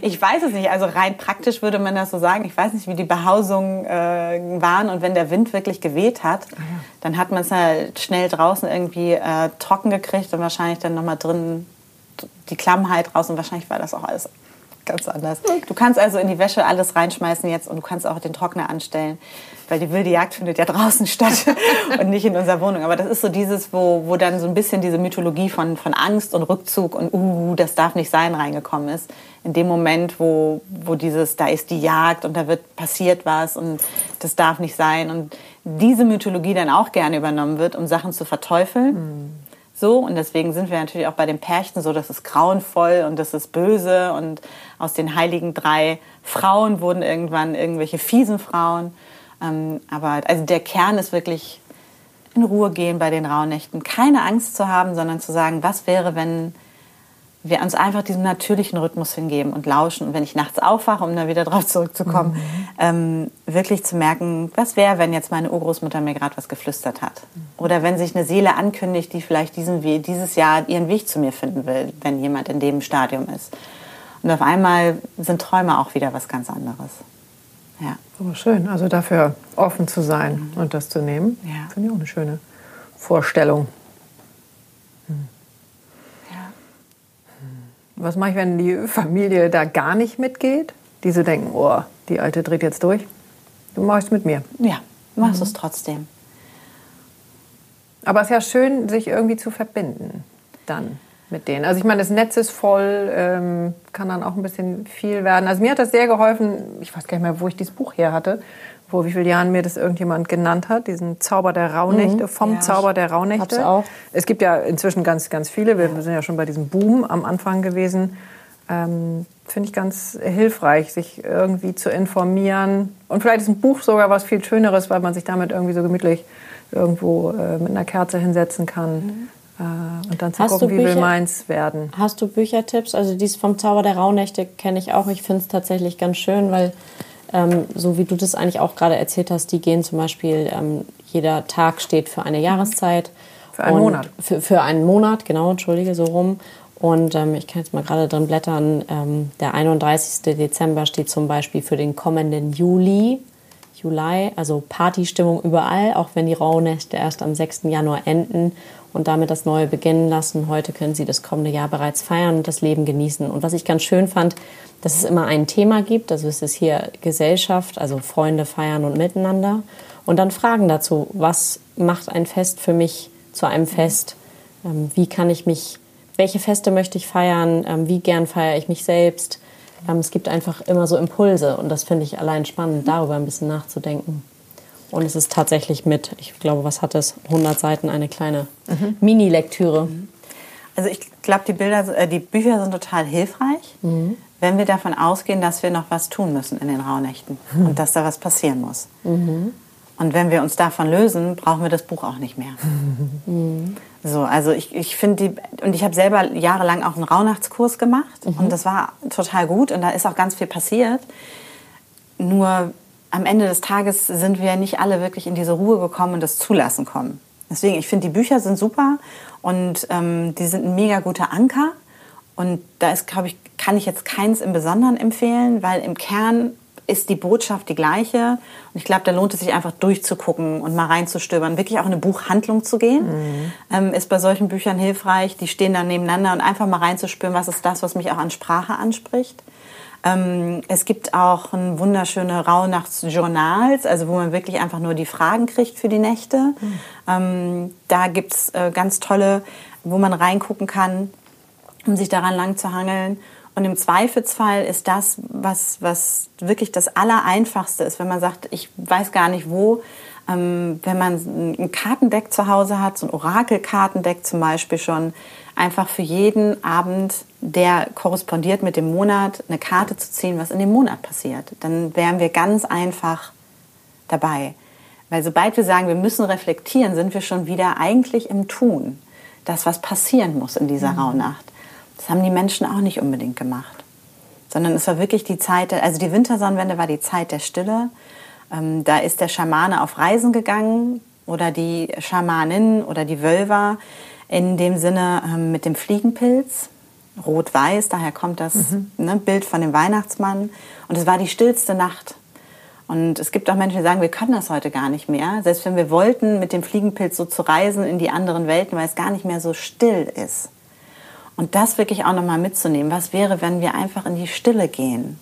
ich weiß es nicht. Also rein praktisch würde man das so sagen. Ich weiß nicht, wie die Behausungen äh, waren. Und wenn der Wind wirklich geweht hat, ah, ja. dann hat man es halt schnell draußen irgendwie äh, trocken gekriegt und wahrscheinlich dann nochmal drin die Klammheit raus. Und wahrscheinlich war das auch alles ganz anders. Du kannst also in die Wäsche alles reinschmeißen jetzt und du kannst auch den Trockner anstellen, weil die wilde Jagd findet ja draußen (laughs) statt und nicht in unserer Wohnung. Aber das ist so dieses, wo, wo dann so ein bisschen diese Mythologie von, von Angst und Rückzug und uh, das darf nicht sein reingekommen ist. In dem Moment, wo, wo dieses, da ist die Jagd und da wird passiert was und das darf nicht sein und diese Mythologie dann auch gerne übernommen wird, um Sachen zu verteufeln. Mhm so. Und deswegen sind wir natürlich auch bei den Pärchen so, das ist grauenvoll und das ist böse. Und aus den heiligen drei Frauen wurden irgendwann irgendwelche fiesen Frauen. Ähm, aber also der Kern ist wirklich in Ruhe gehen bei den Rauhnächten. Keine Angst zu haben, sondern zu sagen, was wäre, wenn wir uns einfach diesem natürlichen Rhythmus hingeben und lauschen. Und wenn ich nachts aufwache, um da wieder (laughs) drauf zurückzukommen, mhm. ähm, wirklich zu merken, was wäre, wenn jetzt meine Urgroßmutter mir gerade was geflüstert hat. Mhm. Oder wenn sich eine Seele ankündigt, die vielleicht diesen, dieses Jahr ihren Weg zu mir finden will, wenn jemand in dem Stadium ist. Und auf einmal sind Träume auch wieder was ganz anderes. Ja. Aber schön, also dafür offen zu sein mhm. und das zu nehmen, ja. finde ich auch eine schöne Vorstellung. Was mache ich, wenn die Familie da gar nicht mitgeht? Die so denken, oh, die Alte dreht jetzt durch. Du machst es mit mir. Ja, machst mhm. es trotzdem. Aber es ist ja schön, sich irgendwie zu verbinden dann mit denen. Also ich meine, das Netz ist voll, ähm, kann dann auch ein bisschen viel werden. Also mir hat das sehr geholfen, ich weiß gar nicht mehr, wo ich dieses Buch her hatte, vor wie vielen Jahren mir das irgendjemand genannt hat, diesen Zauber der Rauhnächte, mhm. vom ja, Zauber der Rauhnächte. Auch. Es gibt ja inzwischen ganz, ganz viele, wir sind ja schon bei diesem Boom am Anfang gewesen. Ähm, Finde ich ganz hilfreich, sich irgendwie zu informieren. Und vielleicht ist ein Buch sogar was viel Schöneres, weil man sich damit irgendwie so gemütlich irgendwo äh, mit einer Kerze hinsetzen kann. Mhm. Äh, und dann zu hast gucken, wie Bücher, will meins werden. Hast du Büchertipps? Also dies vom Zauber der Rauhnächte kenne ich auch. Ich finde es tatsächlich ganz schön, weil ähm, so wie du das eigentlich auch gerade erzählt hast, die gehen zum Beispiel, ähm, jeder Tag steht für eine Jahreszeit. Für einen Monat. Für, für einen Monat, genau, entschuldige, so rum. Und ähm, ich kann jetzt mal gerade drin blättern. Ähm, der 31. Dezember steht zum Beispiel für den kommenden Juli. Juli, also Partystimmung überall, auch wenn die Rauhnächte erst am 6. Januar enden und damit das Neue beginnen lassen. Heute können Sie das kommende Jahr bereits feiern und das Leben genießen. Und was ich ganz schön fand, dass es immer ein Thema gibt. Also es ist hier Gesellschaft, also Freunde feiern und miteinander. Und dann Fragen dazu, was macht ein Fest für mich zu einem Fest? Ähm, wie kann ich mich, welche Feste möchte ich feiern? Ähm, wie gern feiere ich mich selbst? Ähm, es gibt einfach immer so Impulse und das finde ich allein spannend, darüber ein bisschen nachzudenken. Und es ist tatsächlich mit, ich glaube, was hat es, 100 Seiten, eine kleine mhm. Mini-Lektüre. Also ich glaube, die, äh, die Bücher sind total hilfreich. Mhm wenn wir davon ausgehen, dass wir noch was tun müssen in den Rauhnächten mhm. und dass da was passieren muss. Mhm. Und wenn wir uns davon lösen, brauchen wir das Buch auch nicht mehr. (laughs) Mhm. So, also ich, ich finde die, und ich habe selber jahrelang auch einen Rauhnachtskurs gemacht und das war total gut und da ist auch ganz viel passiert. Nur am Ende des Tages sind wir nicht alle wirklich in diese Ruhe gekommen und das Zulassen kommen. Deswegen, ich finde, die Bücher sind super und ähm, die sind ein mega guter Anker. Und da ist, glaube ich, kann ich jetzt keins im Besonderen empfehlen, weil im Kern ist die Botschaft die gleiche. Und ich glaube, da lohnt es sich einfach durchzugucken und mal reinzustöbern. Wirklich auch in eine Buchhandlung zu gehen, mhm. ähm, ist bei solchen Büchern hilfreich. Die stehen dann nebeneinander und einfach mal reinzuspüren, was ist das, was mich auch an Sprache anspricht. Ähm, es gibt auch ein wunderschöne Rauhnachtsjournals, also wo man wirklich einfach nur die Fragen kriegt für die Nächte. Mhm. Ähm, da gibt's äh, ganz tolle, wo man reingucken kann um sich daran lang zu hangeln. Und im Zweifelsfall ist das, was, was wirklich das Allereinfachste ist, wenn man sagt, ich weiß gar nicht wo, ähm, wenn man ein Kartendeck zu Hause hat, so ein Orakelkartendeck zum Beispiel schon, einfach für jeden Abend, der korrespondiert mit dem Monat, eine Karte zu ziehen, was in dem Monat passiert. Dann wären wir ganz einfach dabei. Weil sobald wir sagen, wir müssen reflektieren, sind wir schon wieder eigentlich im Tun. Das, was passieren muss in dieser mhm. Rauhnacht. Das haben die Menschen auch nicht unbedingt gemacht. Sondern es war wirklich die Zeit, also die Wintersonnenwende war die Zeit der Stille. Ähm, da ist der Schamane auf Reisen gegangen oder die Schamanin oder die Wölver in dem Sinne ähm, mit dem Fliegenpilz. Rot-Weiß, daher kommt das mhm. ne, Bild von dem Weihnachtsmann. Und es war die stillste Nacht. Und es gibt auch Menschen, die sagen, wir können das heute gar nicht mehr. Selbst wenn wir wollten, mit dem Fliegenpilz so zu reisen in die anderen Welten, weil es gar nicht mehr so still ist. Und das wirklich auch nochmal mitzunehmen. Was wäre, wenn wir einfach in die Stille gehen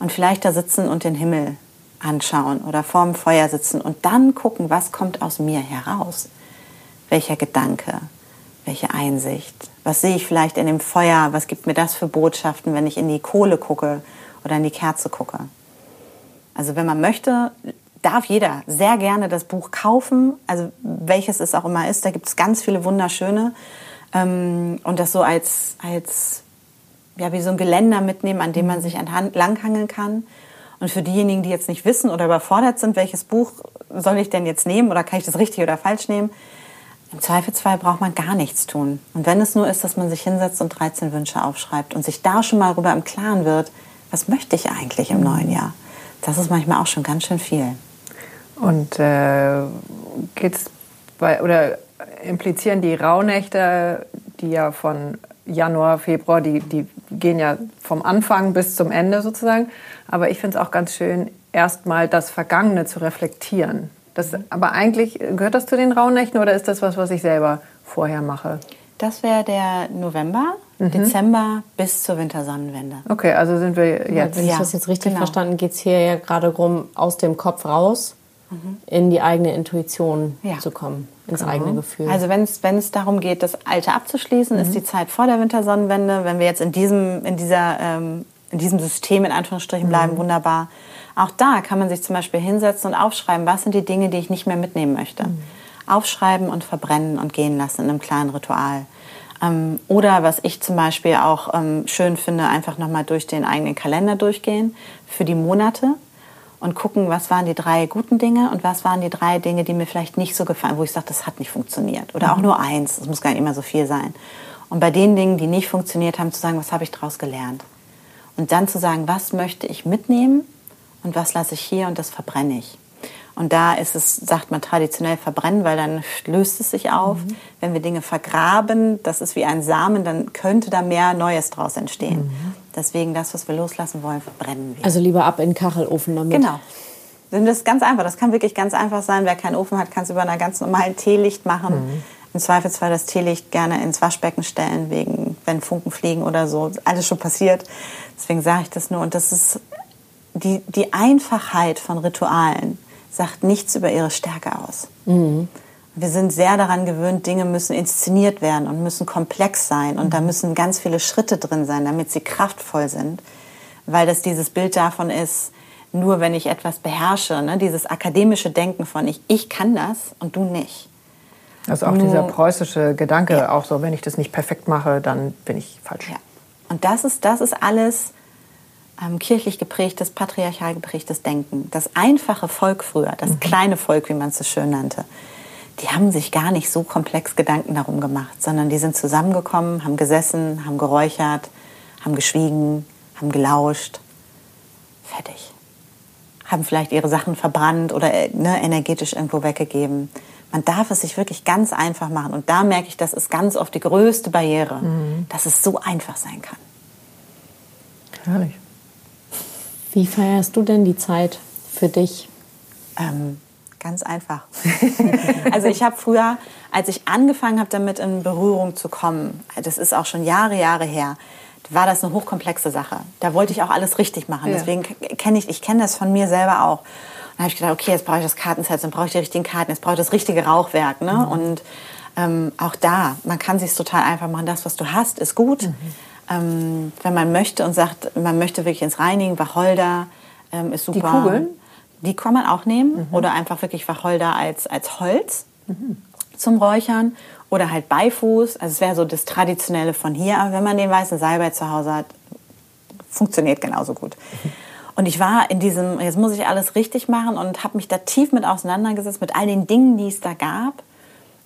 und vielleicht da sitzen und den Himmel anschauen oder vorm Feuer sitzen und dann gucken, was kommt aus mir heraus? Welcher Gedanke? Welche Einsicht? Was sehe ich vielleicht in dem Feuer? Was gibt mir das für Botschaften, wenn ich in die Kohle gucke oder in die Kerze gucke? Also wenn man möchte, darf jeder sehr gerne das Buch kaufen, also welches es auch immer ist. Da gibt es ganz viele wunderschöne. Ähm, und das so als, als ja, wie so ein Geländer mitnehmen, an dem man sich entlanghangeln kann. Und für diejenigen, die jetzt nicht wissen oder überfordert sind, welches Buch soll ich denn jetzt nehmen oder kann ich das richtig oder falsch nehmen, im Zweifelsfall braucht man gar nichts tun. Und wenn es nur ist, dass man sich hinsetzt und 13 Wünsche aufschreibt und sich da schon mal darüber im Klaren wird, was möchte ich eigentlich im neuen Jahr? Das ist manchmal auch schon ganz schön viel. Und äh, geht's bei, oder implizieren die Rauhnächte, die ja von Januar, Februar, die, die gehen ja vom Anfang bis zum Ende sozusagen. Aber ich finde es auch ganz schön, erstmal das Vergangene zu reflektieren. Das, aber eigentlich, gehört das zu den Rauhnächten oder ist das was, was ich selber vorher mache? Das wäre der November, mhm. Dezember bis zur Wintersonnenwende. Okay, also sind wir jetzt. Wenn ich das jetzt richtig genau. verstanden, geht es hier ja gerade darum, aus dem Kopf raus mhm. in die eigene Intuition ja. zu kommen, ins genau. eigene Gefühl. Also wenn es darum geht, das Alte abzuschließen, mhm. ist die Zeit vor der Wintersonnenwende. Wenn wir jetzt in diesem, in dieser, ähm, in diesem System in Anführungsstrichen bleiben, mhm. wunderbar. Auch da kann man sich zum Beispiel hinsetzen und aufschreiben, was sind die Dinge, die ich nicht mehr mitnehmen möchte. Mhm. Aufschreiben und verbrennen und gehen lassen in einem kleinen Ritual. Ähm, oder was ich zum Beispiel auch ähm, schön finde, einfach nochmal durch den eigenen Kalender durchgehen für die Monate und gucken, was waren die drei guten Dinge und was waren die drei Dinge, die mir vielleicht nicht so gefallen, wo ich sage, das hat nicht funktioniert. Oder auch mhm. nur eins, es muss gar nicht immer so viel sein. Und bei den Dingen, die nicht funktioniert haben, zu sagen, was habe ich daraus gelernt? Und dann zu sagen, was möchte ich mitnehmen und was lasse ich hier und das verbrenne ich. Und da ist es, sagt man traditionell verbrennen, weil dann löst es sich auf. Mhm. Wenn wir Dinge vergraben, das ist wie ein Samen, dann könnte da mehr Neues draus entstehen. Mhm. Deswegen das, was wir loslassen wollen, verbrennen wir. Also lieber ab in den Kachelofen damit. Genau. Das ist ganz einfach. Das kann wirklich ganz einfach sein. Wer keinen Ofen hat, kann es über einer ganz normalen Teelicht machen. Mhm. Im Zweifelsfall das Teelicht gerne ins Waschbecken stellen, wegen, wenn Funken fliegen oder so. Alles schon passiert. Deswegen sage ich das nur. Und das ist die, die Einfachheit von Ritualen sagt nichts über ihre Stärke aus. Mhm. Wir sind sehr daran gewöhnt, Dinge müssen inszeniert werden und müssen komplex sein und da mhm. müssen ganz viele Schritte drin sein, damit sie kraftvoll sind, weil das dieses Bild davon ist, nur wenn ich etwas beherrsche, ne? dieses akademische Denken von ich, ich kann das und du nicht. Also auch nur, dieser preußische Gedanke, ja. auch so, wenn ich das nicht perfekt mache, dann bin ich falsch. Ja. Und das ist, das ist alles ähm, kirchlich geprägtes, patriarchal geprägtes Denken. Das einfache Volk früher, das mhm. kleine Volk, wie man es so schön nannte, die haben sich gar nicht so komplex Gedanken darum gemacht, sondern die sind zusammengekommen, haben gesessen, haben geräuchert, haben geschwiegen, haben gelauscht. Fertig. Haben vielleicht ihre Sachen verbrannt oder äh, ne, energetisch irgendwo weggegeben. Man darf es sich wirklich ganz einfach machen. Und da merke ich, das ist ganz oft die größte Barriere, mhm. dass es so einfach sein kann. Herrlich. Wie feierst du denn die Zeit für dich? Ähm, ganz einfach. (laughs) also ich habe früher, als ich angefangen habe, damit in Berührung zu kommen, das ist auch schon Jahre, Jahre her, war das eine hochkomplexe Sache. Da wollte ich auch alles richtig machen. Ja. Deswegen kenne ich, ich kenne das von mir selber auch. Und dann habe ich gedacht, okay, jetzt brauche ich das Kartenset, dann brauche ich die richtigen Karten, jetzt brauche ich das richtige Rauchwerk. Ne? Mhm. Und ähm, auch da, man kann sich total einfach machen. Das, was du hast, ist gut. Mhm ähm, wenn man möchte und sagt, man möchte wirklich ins Reinigen, Wacholder ähm, ist super. Die Kugeln? Die kann man auch nehmen mhm. oder einfach wirklich Wacholder als, als Holz mhm. zum Räuchern oder halt Beifuß. Also es wäre so das Traditionelle von hier. Aber wenn man den weißen Salbei zu Hause hat, funktioniert genauso gut. Mhm. Und ich war in diesem, jetzt muss ich alles richtig machen und habe mich da tief mit auseinandergesetzt, mit all den Dingen, die es da gab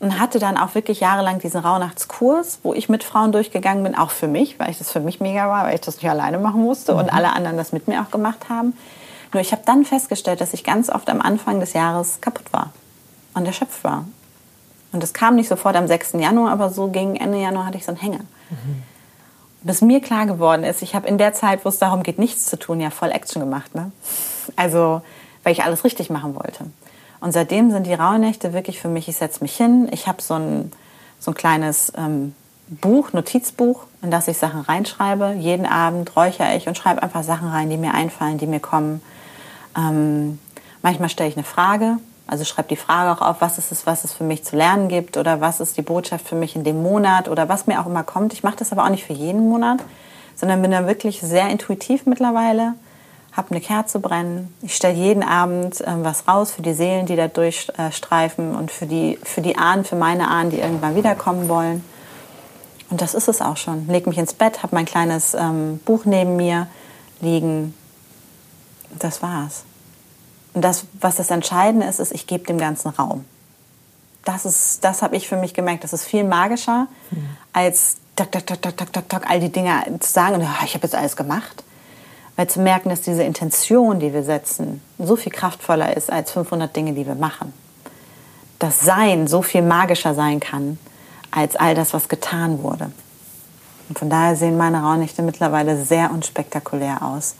und hatte dann auch wirklich jahrelang diesen Rauhnachtskurs, wo ich mit Frauen durchgegangen bin, auch für mich, weil ich das für mich mega war, weil ich das nicht alleine machen musste mhm. und alle anderen das mit mir auch gemacht haben. Nur ich habe dann festgestellt, dass ich ganz oft am Anfang des Jahres kaputt war und erschöpft war. Und das kam nicht sofort am 6. Januar, aber so gegen Ende Januar hatte ich so einen Hänger. Mhm. Bis mir klar geworden ist, ich habe in der Zeit, wo es darum geht, nichts zu tun, ja voll Action gemacht. Ne? Also, weil ich alles richtig machen wollte. Und seitdem sind die Rauhnächte wirklich für mich, ich setze mich hin, ich habe so ein, so ein kleines ähm, Buch, Notizbuch, in das ich Sachen reinschreibe. Jeden Abend räuchere ich und schreibe einfach Sachen rein, die mir einfallen, die mir kommen. Ähm, manchmal stelle ich eine Frage, also schreibe die Frage auch auf, was ist es, was es für mich zu lernen gibt oder was ist die Botschaft für mich in dem Monat oder was mir auch immer kommt. Ich mache das aber auch nicht für jeden Monat, sondern bin da wirklich sehr intuitiv mittlerweile, habe eine Kerze brennen. Ich stelle jeden Abend äh, was raus für die Seelen, die da durchstreifen und für die, für die Ahnen, für meine Ahnen, die irgendwann wiederkommen wollen. Und das ist es auch schon. Leg mich ins Bett, habe mein kleines ähm, Buch neben mir liegen. Das war's. Und das, was das Entscheidende ist, ist, ich gebe dem ganzen Raum. Das, ist, das habe ich für mich gemerkt. Das ist viel magischer, mhm. als tak, tak, tak, tak, tak, tak, all die Dinge zu sagen, und, oh, ich habe jetzt alles gemacht. Weil zu merken, dass diese Intention, die wir setzen, so viel kraftvoller ist als 500 Dinge, die wir machen. Das Sein so viel magischer sein kann, als all das, was getan wurde. Und von daher sehen meine Raunächte mittlerweile sehr unspektakulär aus.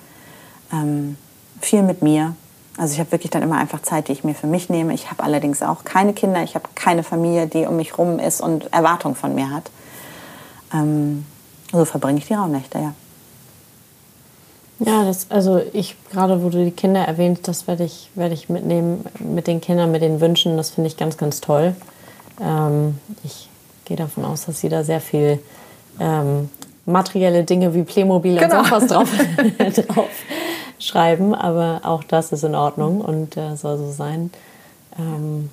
Ähm, viel mit mir, also ich habe wirklich dann immer einfach Zeit, die ich mir für mich nehme. Ich habe allerdings auch keine Kinder, ich habe keine Familie, die um mich rum ist und Erwartungen von mir hat. Ähm, so verbringe ich die Raumnächte, ja. Ja, das, also ich, gerade wo du die Kinder erwähnt, das werde ich, werde ich mitnehmen mit den Kindern, mit den Wünschen. Das finde ich ganz, ganz toll. Ähm, ich gehe davon aus, dass sie da sehr viel ähm, materielle Dinge wie Playmobil genau. und sowas drauf, (laughs) drauf schreiben, aber auch das ist in Ordnung und äh, soll so sein. Ähm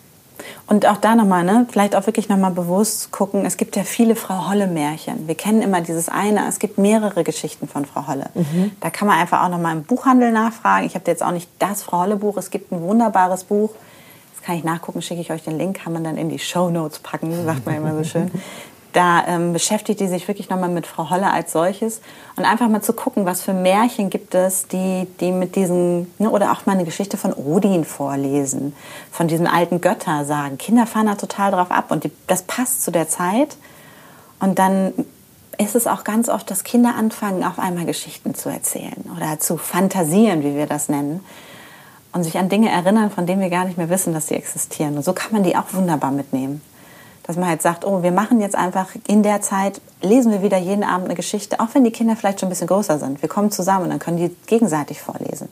und auch da nochmal, ne, vielleicht auch wirklich nochmal bewusst gucken, es gibt ja viele Frau Holle-Märchen. Wir kennen immer dieses eine, es gibt mehrere Geschichten von Frau Holle. Mhm. Da kann man einfach auch nochmal im Buchhandel nachfragen. Ich habe jetzt auch nicht das Frau Holle-Buch, es gibt ein wunderbares Buch, das kann ich nachgucken, schicke ich euch den Link, kann man dann in die Show Notes packen, sagt man immer so schön. (laughs) Da ähm, beschäftigt die sich wirklich nochmal mit Frau Holle als solches und einfach mal zu gucken, was für Märchen gibt es, die, die mit diesen, ne, oder auch mal eine Geschichte von Odin vorlesen, von diesen alten Götter sagen. Kinder fahren da total drauf ab und die, das passt zu der Zeit. Und dann ist es auch ganz oft, dass Kinder anfangen, auf einmal Geschichten zu erzählen oder zu fantasieren, wie wir das nennen. Und sich an Dinge erinnern, von denen wir gar nicht mehr wissen, dass sie existieren. Und so kann man die auch wunderbar mitnehmen. Dass man halt sagt, oh, wir machen jetzt einfach in der Zeit, lesen wir wieder jeden Abend eine Geschichte, auch wenn die Kinder vielleicht schon ein bisschen größer sind. Wir kommen zusammen und dann können die gegenseitig vorlesen.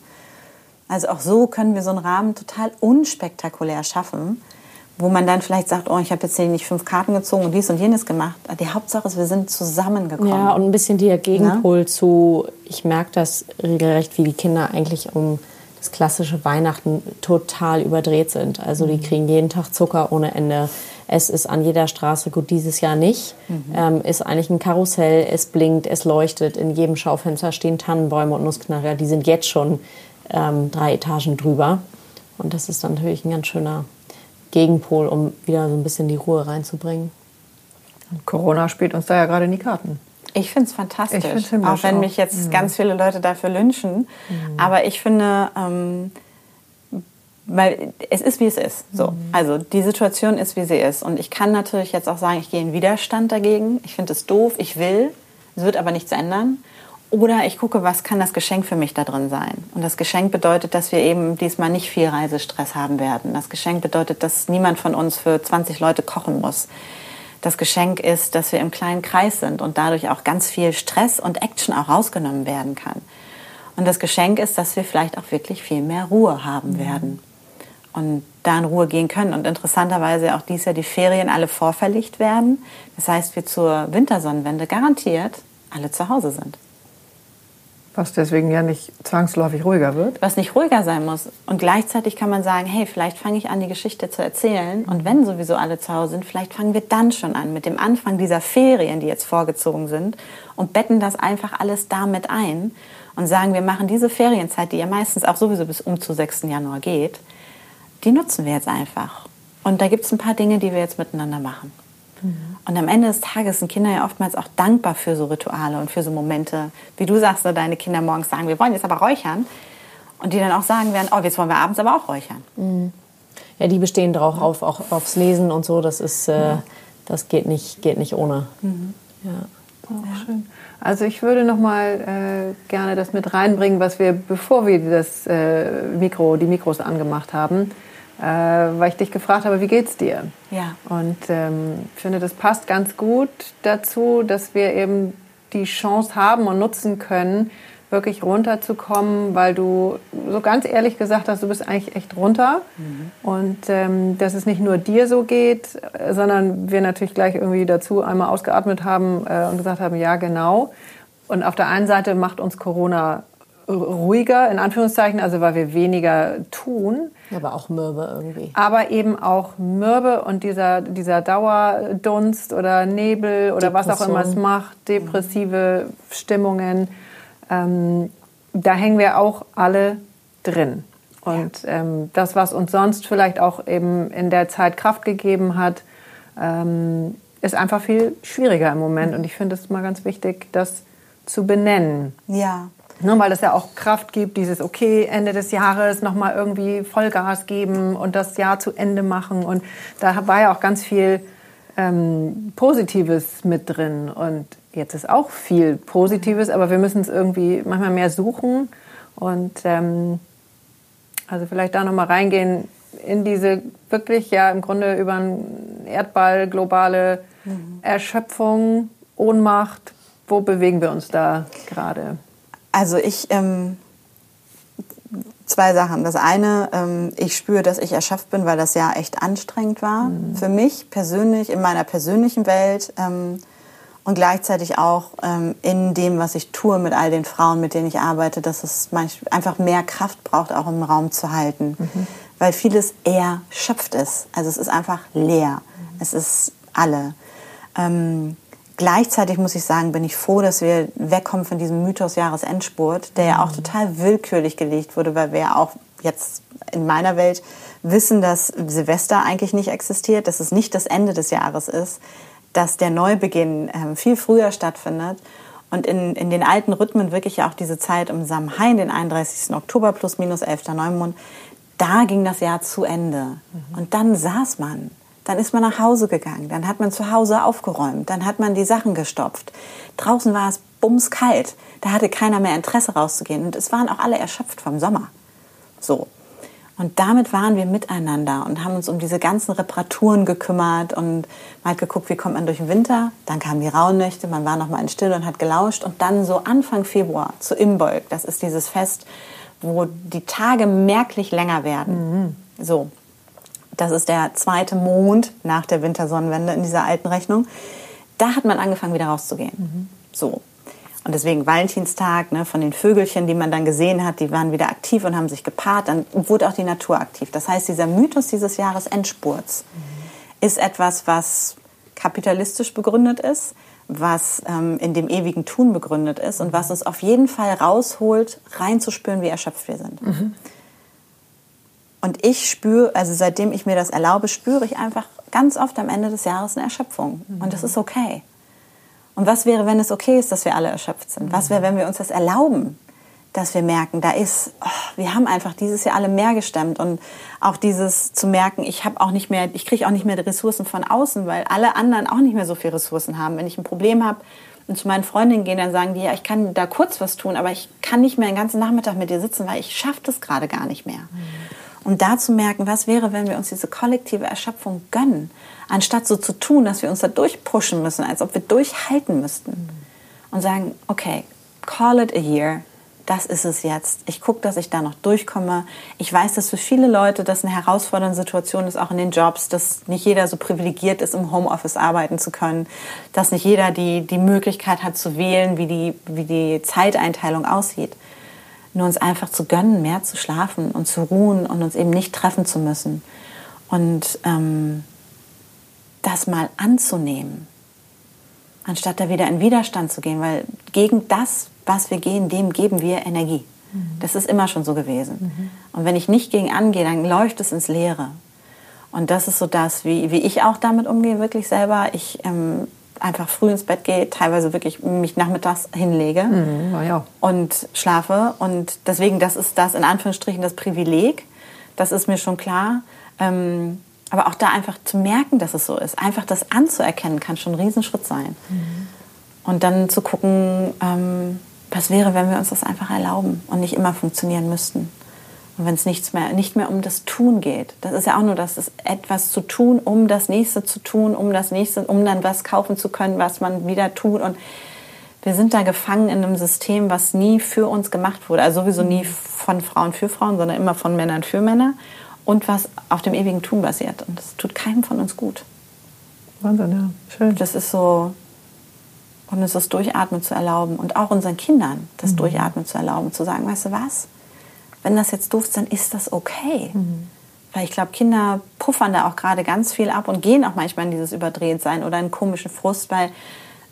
Also auch so können wir so einen Rahmen total unspektakulär schaffen, wo man dann vielleicht sagt, oh, ich habe jetzt hier nicht fünf Karten gezogen und dies und jenes gemacht. Die Hauptsache ist, wir sind zusammengekommen. Ja, und ein bisschen der Gegenpol ja? zu, ich merke das regelrecht, wie die Kinder eigentlich um das klassische Weihnachten total überdreht sind. Also die mhm. kriegen jeden Tag Zucker ohne Ende. Es ist an jeder Straße, gut, dieses Jahr nicht, mhm. ähm, ist eigentlich ein Karussell, es blinkt, es leuchtet, in jedem Schaufenster stehen Tannenbäume und Nussknacker, die sind jetzt schon ähm, drei Etagen drüber. Und das ist dann natürlich ein ganz schöner Gegenpol, um wieder so ein bisschen die Ruhe reinzubringen. Corona spielt uns da ja gerade in die Karten. Ich finde es fantastisch, auch wenn mich jetzt mhm. ganz viele Leute dafür lynchen. Mhm. Aber ich finde, ähm, weil es ist, wie es ist. So. Mhm. Also die Situation ist, wie sie ist. Und ich kann natürlich jetzt auch sagen, ich gehe in Widerstand dagegen. Ich finde es doof, ich will, es wird aber nichts ändern. Oder ich gucke, was kann das Geschenk für mich da drin sein. Und das Geschenk bedeutet, dass wir eben diesmal nicht viel Reisestress haben werden. Das Geschenk bedeutet, dass niemand von uns für 20 Leute kochen muss. Das Geschenk ist, dass wir im kleinen Kreis sind und dadurch auch ganz viel Stress und Action auch rausgenommen werden kann. Und das Geschenk ist, dass wir vielleicht auch wirklich viel mehr Ruhe haben mhm. werden und da in Ruhe gehen können. Und interessanterweise auch dies Jahr die Ferien alle vorverlegt werden. Das heißt, wir zur Wintersonnenwende garantiert alle zu Hause sind. Was deswegen ja nicht zwangsläufig ruhiger wird. Was nicht ruhiger sein muss. Und gleichzeitig kann man sagen, hey, vielleicht fange ich an, die Geschichte zu erzählen. Und wenn sowieso alle zu Hause sind, vielleicht fangen wir dann schon an mit dem Anfang dieser Ferien, die jetzt vorgezogen sind, und betten das einfach alles damit ein und sagen, wir machen diese Ferienzeit, die ja meistens auch sowieso bis um zu 6. Januar geht, die nutzen wir jetzt einfach. Und da gibt es ein paar Dinge, die wir jetzt miteinander machen. Mhm. Und am Ende des Tages sind Kinder ja oftmals auch dankbar für so Rituale und für so Momente. Wie du sagst, so deine Kinder morgens sagen, wir wollen jetzt aber räuchern. Und die dann auch sagen werden, oh, jetzt wollen wir abends aber auch räuchern. Mhm. Ja, die bestehen drauf auf, auch aufs Lesen und so. Das ist, äh, das geht nicht, geht nicht ohne. Mhm. Ja. Oh, schön. Also ich würde noch mal äh, gerne das mit reinbringen, was wir, bevor wir das äh, Mikro, die Mikros angemacht haben, äh, weil ich dich gefragt habe, wie geht's dir? Ja. Und ähm, ich finde, das passt ganz gut dazu, dass wir eben die Chance haben und nutzen können, wirklich runterzukommen, weil du so ganz ehrlich gesagt hast, du bist eigentlich echt runter mhm. und ähm, dass es nicht nur dir so geht, sondern wir natürlich gleich irgendwie dazu einmal ausgeatmet haben äh, und gesagt haben, ja genau. Und auf der einen Seite macht uns Corona ruhiger, in Anführungszeichen, also weil wir weniger tun. Aber auch mürbe irgendwie. Aber eben auch mürbe und dieser, dieser Dauerdunst oder Nebel oder Depression. was auch immer es macht, depressive Stimmungen ähm, da hängen wir auch alle drin. Und ähm, das, was uns sonst vielleicht auch eben in der Zeit Kraft gegeben hat, ähm, ist einfach viel schwieriger im Moment. Und ich finde es mal ganz wichtig, das zu benennen. Ja. Nur weil es ja auch Kraft gibt, dieses okay, Ende des Jahres nochmal irgendwie Vollgas geben und das Jahr zu Ende machen. Und da war ja auch ganz viel ähm, Positives mit drin. Und jetzt ist auch viel Positives, aber wir müssen es irgendwie manchmal mehr suchen. Und ähm, also vielleicht da nochmal reingehen in diese wirklich ja im Grunde über einen Erdball globale mhm. Erschöpfung, Ohnmacht. Wo bewegen wir uns da gerade? Also ich ähm, zwei Sachen. Das eine, ähm, ich spüre, dass ich erschöpft bin, weil das Jahr echt anstrengend war. Mhm. Für mich persönlich, in meiner persönlichen Welt ähm, und gleichzeitig auch ähm, in dem, was ich tue mit all den Frauen, mit denen ich arbeite, dass es einfach mehr Kraft braucht, auch im Raum zu halten. Mhm. Weil vieles eher schöpft ist. Also es ist einfach leer. Mhm. Es ist alle. Ähm, Gleichzeitig muss ich sagen, bin ich froh, dass wir wegkommen von diesem Mythos Jahresendspurt, der ja auch mhm. total willkürlich gelegt wurde, weil wir ja auch jetzt in meiner Welt wissen, dass Silvester eigentlich nicht existiert, dass es nicht das Ende des Jahres ist, dass der Neubeginn äh, viel früher stattfindet und in, in den alten Rhythmen wirklich ja auch diese Zeit um Samhain, den 31. Oktober plus minus 11. Neumond, da ging das Jahr zu Ende. Mhm. Und dann saß man dann ist man nach Hause gegangen, dann hat man zu Hause aufgeräumt, dann hat man die Sachen gestopft. Draußen war es bumskalt, da hatte keiner mehr Interesse rauszugehen und es waren auch alle erschöpft vom Sommer. So. Und damit waren wir miteinander und haben uns um diese ganzen Reparaturen gekümmert und mal geguckt, wie kommt man durch den Winter. Dann kamen die Rauhnächte, man war noch mal in Stille und hat gelauscht. Und dann so Anfang Februar zu Imbolg, das ist dieses Fest, wo die Tage merklich länger werden. Mhm. So. Das ist der zweite Mond nach der Wintersonnenwende in dieser alten Rechnung. Da hat man angefangen, wieder rauszugehen. Mhm. So. Und deswegen Valentinstag, ne, von den Vögelchen, die man dann gesehen hat, die waren wieder aktiv und haben sich gepaart. Dann wurde auch die Natur aktiv. Das heißt, dieser Mythos dieses Jahres Endspurts mhm. ist etwas, was kapitalistisch begründet ist, was ähm, in dem ewigen Tun begründet ist und was uns auf jeden Fall rausholt, reinzuspüren, wie erschöpft wir sind. Mhm. Und ich spüre, also seitdem ich mir das erlaube, spüre ich einfach ganz oft am Ende des Jahres eine Erschöpfung. Mhm. Und das ist okay. Und was wäre, wenn es okay ist, dass wir alle erschöpft sind? Was wäre, wenn wir uns das erlauben, dass wir merken, da ist, oh, wir haben einfach dieses Jahr alle mehr gestemmt und auch dieses zu merken, ich habe auch nicht mehr, ich kriege auch nicht mehr die Ressourcen von außen, weil alle anderen auch nicht mehr so viele Ressourcen haben. Wenn ich ein Problem habe und zu meinen Freundinnen gehe, dann sagen die, ja, ich kann da kurz was tun, aber ich kann nicht mehr den ganzen Nachmittag mit dir sitzen, weil ich schaffe das gerade gar nicht mehr. Mhm um da zu merken, was wäre, wenn wir uns diese kollektive Erschöpfung gönnen, anstatt so zu tun, dass wir uns da durchpushen müssen, als ob wir durchhalten müssten und sagen, okay, call it a year, das ist es jetzt. Ich gucke, dass ich da noch durchkomme. Ich weiß, dass für viele Leute das eine herausfordernde Situation ist, auch in den Jobs, dass nicht jeder so privilegiert ist, im Homeoffice arbeiten zu können, dass nicht jeder die, die Möglichkeit hat zu wählen, wie die, wie die Zeiteinteilung aussieht nur uns einfach zu gönnen, mehr zu schlafen und zu ruhen und uns eben nicht treffen zu müssen. Und ähm, das mal anzunehmen, anstatt da wieder in Widerstand zu gehen, weil gegen das, was wir gehen, dem geben wir Energie. Mhm. Das ist immer schon so gewesen. Mhm. Und wenn ich nicht gegen angehe, dann läuft es ins Leere. Und das ist so das, wie, wie ich auch damit umgehe, wirklich selber. Ich ähm, einfach früh ins Bett gehe, teilweise wirklich mich nachmittags hinlege mhm, ja. und schlafe. Und deswegen, das ist das in Anführungsstrichen das Privileg. Das ist mir schon klar. Ähm, aber auch da einfach zu merken, dass es so ist, einfach das anzuerkennen, kann schon ein Riesenschritt sein. Mhm. Und dann zu gucken, ähm, was wäre, wenn wir uns das einfach erlauben und nicht immer funktionieren müssten. Und wenn es nichts mehr, nicht mehr um das Tun geht, das ist ja auch nur das, ist etwas zu tun, um das nächste zu tun, um das nächste, um dann was kaufen zu können, was man wieder tut. Und wir sind da gefangen in einem System, was nie für uns gemacht wurde. Also sowieso nie von Frauen für Frauen, sondern immer von Männern für Männer. Und was auf dem ewigen Tun basiert. Und das tut keinem von uns gut. Wahnsinn, ja. Schön. Das ist so, und uns das Durchatmen zu erlauben und auch unseren Kindern das mhm. Durchatmen zu erlauben, zu sagen, weißt du was, wenn das jetzt doof ist, dann ist das okay. Mhm. Weil ich glaube, Kinder puffern da auch gerade ganz viel ab und gehen auch manchmal in dieses Überdrehtsein oder einen komischen Frust, weil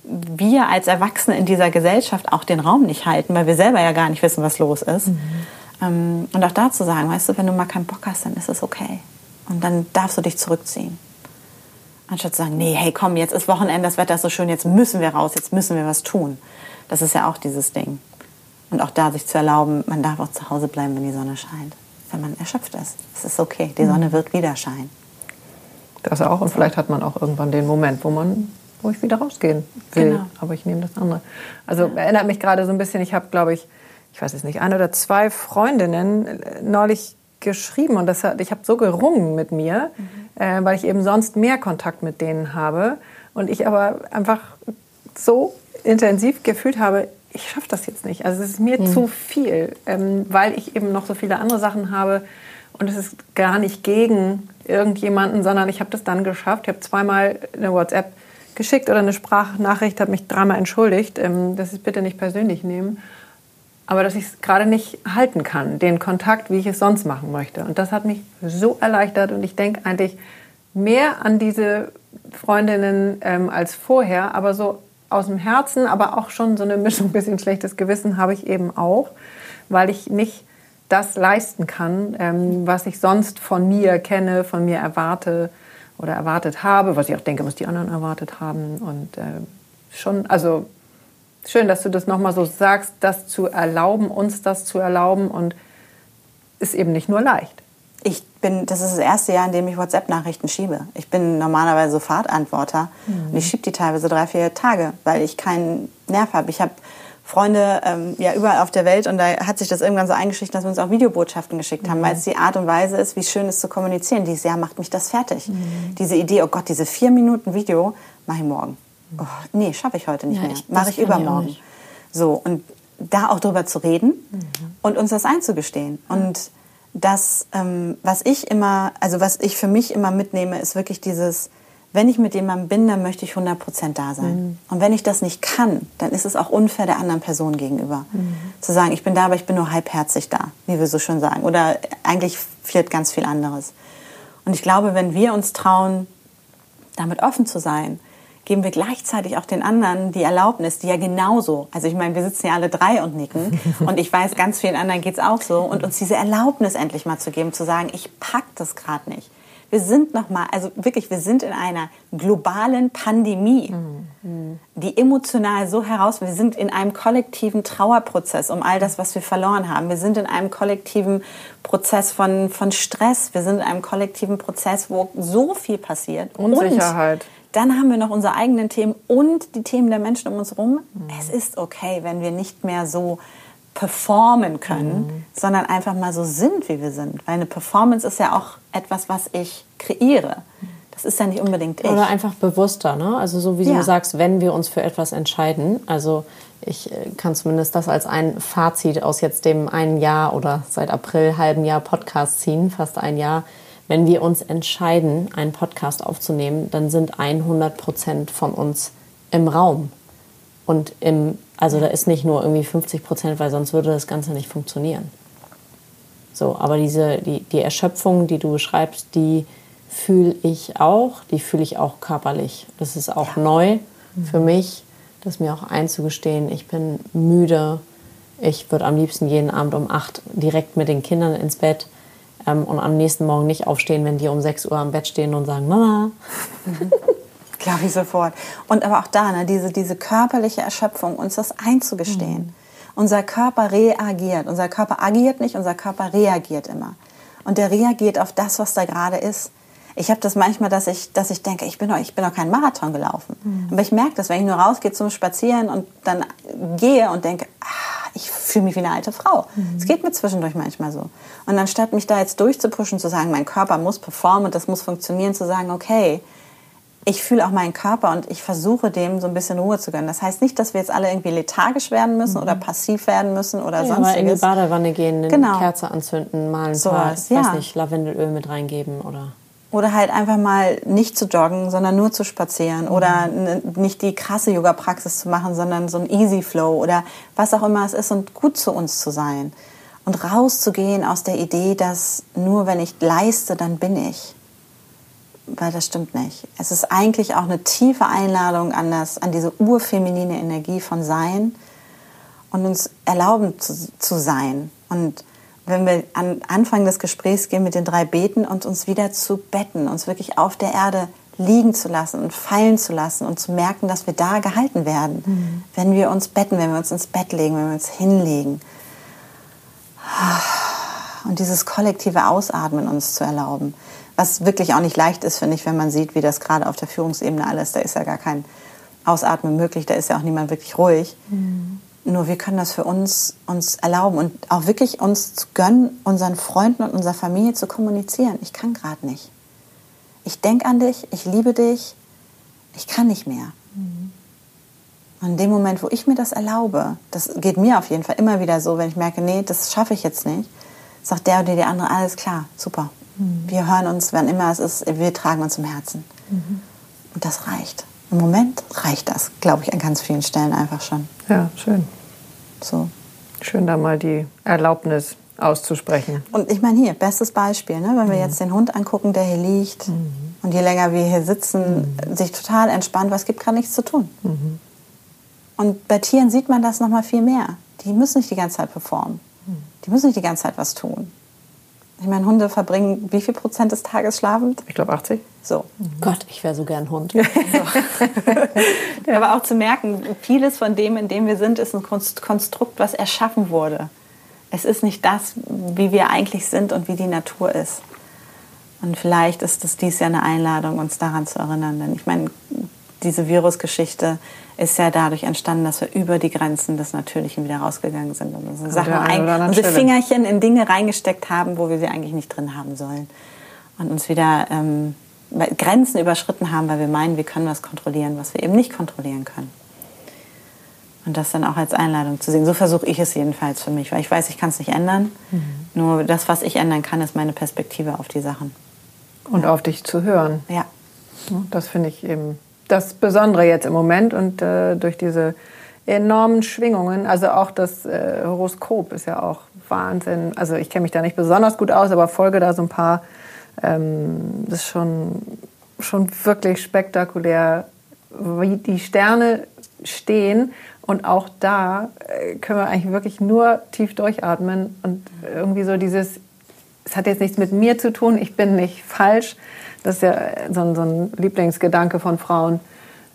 wir als Erwachsene in dieser Gesellschaft auch den Raum nicht halten, weil wir selber ja gar nicht wissen, was los ist. Mhm. Ähm, und auch da zu sagen, weißt du, wenn du mal keinen Bock hast, dann ist es okay. Und dann darfst du dich zurückziehen. Anstatt zu sagen, nee, hey, komm, jetzt ist Wochenende, das Wetter ist so schön, jetzt müssen wir raus, jetzt müssen wir was tun. Das ist ja auch dieses Ding. Und auch da sich zu erlauben, man darf auch zu Hause bleiben, wenn die Sonne scheint. Wenn man erschöpft ist. Es ist okay, die Sonne wird wieder scheinen. Das auch. Und vielleicht hat man auch irgendwann den Moment, wo man wo ich wieder rausgehen will. Genau. Aber ich nehme das andere. Also erinnert mich gerade so ein bisschen, ich habe, glaube ich, ich weiß es nicht, ein oder zwei Freundinnen äh, neulich geschrieben und das hat, ich habe so gerungen mit mir, mhm. äh, weil ich eben sonst mehr Kontakt mit denen habe und ich aber einfach so intensiv gefühlt habe, ich schaffe das jetzt nicht. Also es ist mir mhm. zu viel, ähm, weil ich eben noch so viele andere Sachen habe. Und es ist gar nicht gegen irgendjemanden, sondern ich habe das dann geschafft. Ich habe zweimal eine WhatsApp geschickt oder eine Sprachnachricht, habe mich dreimal entschuldigt, ähm, dass ich es bitte nicht persönlich nehmen. Aber dass ich es gerade nicht halten kann, den Kontakt, wie ich es sonst machen möchte. Und das hat mich so erleichtert. Und ich denke eigentlich mehr an diese Freundinnen ähm, als vorher, aber so aus dem Herzen, aber auch schon so eine Mischung, (laughs) bisschen schlechtes Gewissen habe ich eben auch, weil ich nicht das leisten kann, ähm, was ich sonst von mir kenne, von mir erwarte oder erwartet habe, was ich auch denke, was die anderen erwartet haben. Und äh, schon, also schön, dass du das nochmal so sagst, das zu erlauben, uns das zu erlauben und ist eben nicht nur leicht ich bin, das ist das erste Jahr, in dem ich WhatsApp-Nachrichten schiebe. Ich bin normalerweise Sofortantworter mhm. und ich schiebe die teilweise drei, vier Tage, weil ich keinen Nerv habe. Ich habe Freunde ähm, ja überall auf der Welt und da hat sich das irgendwann so eingeschickt, dass wir uns auch Videobotschaften geschickt haben, mhm. weil es die Art und Weise ist, wie schön es zu kommunizieren. Dieses Jahr macht mich das fertig. Mhm. Diese Idee, oh Gott, diese vier Minuten Video mache ich morgen. Oh, nee, schaffe ich heute nicht ja, mehr. Mache ich übermorgen. Ich so, und da auch drüber zu reden mhm. und uns das einzugestehen. Und dass ähm, was ich immer, also was ich für mich immer mitnehme, ist wirklich dieses, wenn ich mit jemandem bin, dann möchte ich 100% da sein. Mhm. Und wenn ich das nicht kann, dann ist es auch unfair der anderen Person gegenüber. Mhm. Zu sagen, ich bin da, aber ich bin nur halbherzig da, wie wir so schön sagen. Oder eigentlich fehlt ganz viel anderes. Und ich glaube, wenn wir uns trauen, damit offen zu sein, geben wir gleichzeitig auch den anderen die Erlaubnis, die ja genauso, also ich meine, wir sitzen ja alle drei und nicken (laughs) und ich weiß, ganz vielen anderen geht es auch so und uns diese Erlaubnis endlich mal zu geben, zu sagen, ich pack das gerade nicht. Wir sind noch mal, also wirklich, wir sind in einer globalen Pandemie, mhm. die emotional so heraus, wir sind in einem kollektiven Trauerprozess um all das, was wir verloren haben. Wir sind in einem kollektiven Prozess von, von Stress. Wir sind in einem kollektiven Prozess, wo so viel passiert. Unsicherheit. Und dann haben wir noch unsere eigenen Themen und die Themen der Menschen um uns herum. Mhm. Es ist okay, wenn wir nicht mehr so performen können, mhm. sondern einfach mal so sind, wie wir sind. Weil eine Performance ist ja auch etwas, was ich kreiere. Das ist ja nicht unbedingt ich. Oder einfach bewusster, ne? Also so wie ja. du sagst, wenn wir uns für etwas entscheiden. Also ich äh, kann zumindest das als ein Fazit aus jetzt dem einen Jahr oder seit April halben Jahr Podcast ziehen, fast ein Jahr wenn wir uns entscheiden, einen Podcast aufzunehmen, dann sind 100 Prozent von uns im Raum. Und im, also da ist nicht nur irgendwie 50 Prozent, weil sonst würde das Ganze nicht funktionieren. So, aber diese, die, die Erschöpfung, die du beschreibst, die fühle ich auch, die fühle ich auch körperlich. Das ist auch ja. neu für mich, das mir auch einzugestehen, ich bin müde. Ich würde am liebsten jeden Abend um acht direkt mit den Kindern ins Bett ähm, und am nächsten Morgen nicht aufstehen, wenn die um 6 Uhr am Bett stehen und sagen, Mama. (laughs) Mhm. Glaube ich sofort. Und aber auch da, ne, diese, diese körperliche Erschöpfung, uns das einzugestehen. Mhm. Unser Körper reagiert. Unser Körper agiert nicht, unser Körper reagiert immer. Und der reagiert auf das, was da gerade ist. Ich habe das manchmal, dass ich, dass ich denke, ich bin doch, ich bin doch keinen Marathon gelaufen. Mhm. Aber ich merke das, wenn ich nur rausgehe zum Spazieren und dann gehe und denke, ah, ich fühle mich wie eine alte Frau. Es mhm. geht mir zwischendurch manchmal so. Und anstatt mich da jetzt durchzupushen, zu sagen, mein Körper muss performen und das muss funktionieren, zu sagen, okay, ich fühle auch meinen Körper und ich versuche dem so ein bisschen Ruhe zu gönnen. Das heißt nicht, dass wir jetzt alle irgendwie lethargisch werden müssen mhm. oder passiv werden müssen oder ja, sonstiges. Mal in die Badewanne gehen, eine genau. Kerze anzünden, mal ein so paar, was, ja. weiß nicht, Lavendelöl mit reingeben oder oder halt einfach mal nicht zu joggen, sondern nur zu spazieren mhm. oder nicht die krasse Yoga-Praxis zu machen, sondern so ein Easy Flow oder was auch immer es ist und gut zu uns zu sein und rauszugehen aus der Idee, dass nur wenn ich leiste, dann bin ich weil das stimmt nicht. Es ist eigentlich auch eine tiefe Einladung an, das, an diese urfeminine Energie von Sein und uns erlauben zu, zu sein. Und wenn wir an Anfang des Gesprächs gehen mit den drei Beten und uns wieder zu betten, uns wirklich auf der Erde liegen zu lassen und fallen zu lassen und zu merken, dass wir da gehalten werden, mhm. wenn wir uns betten, wenn wir uns ins Bett legen, wenn wir uns hinlegen. Und dieses kollektive Ausatmen uns zu erlauben. Was wirklich auch nicht leicht ist, finde ich, wenn man sieht, wie das gerade auf der Führungsebene alles, da ist ja gar kein Ausatmen möglich, da ist ja auch niemand wirklich ruhig. Mhm. Nur wir können das für uns, uns erlauben und auch wirklich uns zu gönnen, unseren Freunden und unserer Familie zu kommunizieren. Ich kann gerade nicht. Ich denke an dich, ich liebe dich, ich kann nicht mehr. Mhm. Und in dem Moment, wo ich mir das erlaube, das geht mir auf jeden Fall immer wieder so, wenn ich merke, nee, das schaffe ich jetzt nicht, sagt der oder die andere, alles klar, super, Mhm. Wir hören uns, wann immer es ist, wir tragen uns im Herzen. Mhm. Und das reicht. Im Moment reicht das, glaube ich, an ganz vielen Stellen einfach schon. Ja, schön. So. Schön, da mal die Erlaubnis auszusprechen. Und ich meine hier, bestes Beispiel, ne? wenn wir mhm. jetzt den Hund angucken, der hier liegt mhm. und je länger wir hier sitzen, mhm. sich total entspannt, weil es gibt gerade nichts zu tun. Mhm. Und bei Tieren sieht man das noch mal viel mehr. Die müssen nicht die ganze Zeit performen. Mhm. Die müssen nicht die ganze Zeit was tun. Ich meine, Hunde verbringen wie viel Prozent des Tages schlafend? Ich glaube 80. So. Mhm. Gott, ich wäre so gern Hund. (laughs) So. Aber auch zu merken, vieles von dem, in dem wir sind, ist ein Konstrukt, was erschaffen wurde. Es ist nicht das, wie wir eigentlich sind und wie die Natur ist. Und vielleicht ist es dies ja eine Einladung, uns daran zu erinnern. Denn ich meine, diese Virusgeschichte ist ja dadurch entstanden, dass wir über die Grenzen des Natürlichen wieder rausgegangen sind und unsere, Sachen ein, unsere Fingerchen in Dinge reingesteckt haben, wo wir sie eigentlich nicht drin haben sollen. Und uns wieder ähm, Grenzen überschritten haben, weil wir meinen, wir können was kontrollieren, was wir eben nicht kontrollieren können. Und das dann auch als Einladung zu sehen. So versuche ich es jedenfalls für mich, weil ich weiß, ich kann es nicht ändern. Mhm. Nur das, was ich ändern kann, ist meine Perspektive auf die Sachen. Und ja. auf dich zu hören. Ja. Das finde ich eben das Besondere jetzt im Moment und äh, durch diese enormen Schwingungen, also auch das äh, Horoskop ist ja auch Wahnsinn. Also ich kenne mich da nicht besonders gut aus, aber folge da so ein paar. Ähm, das ist schon, schon wirklich spektakulär, wie die Sterne stehen. Und auch da äh, können wir eigentlich wirklich nur tief durchatmen und irgendwie so dieses, es hat jetzt nichts mit mir zu tun, ich bin nicht falsch, das ist ja so ein, so ein Lieblingsgedanke von Frauen.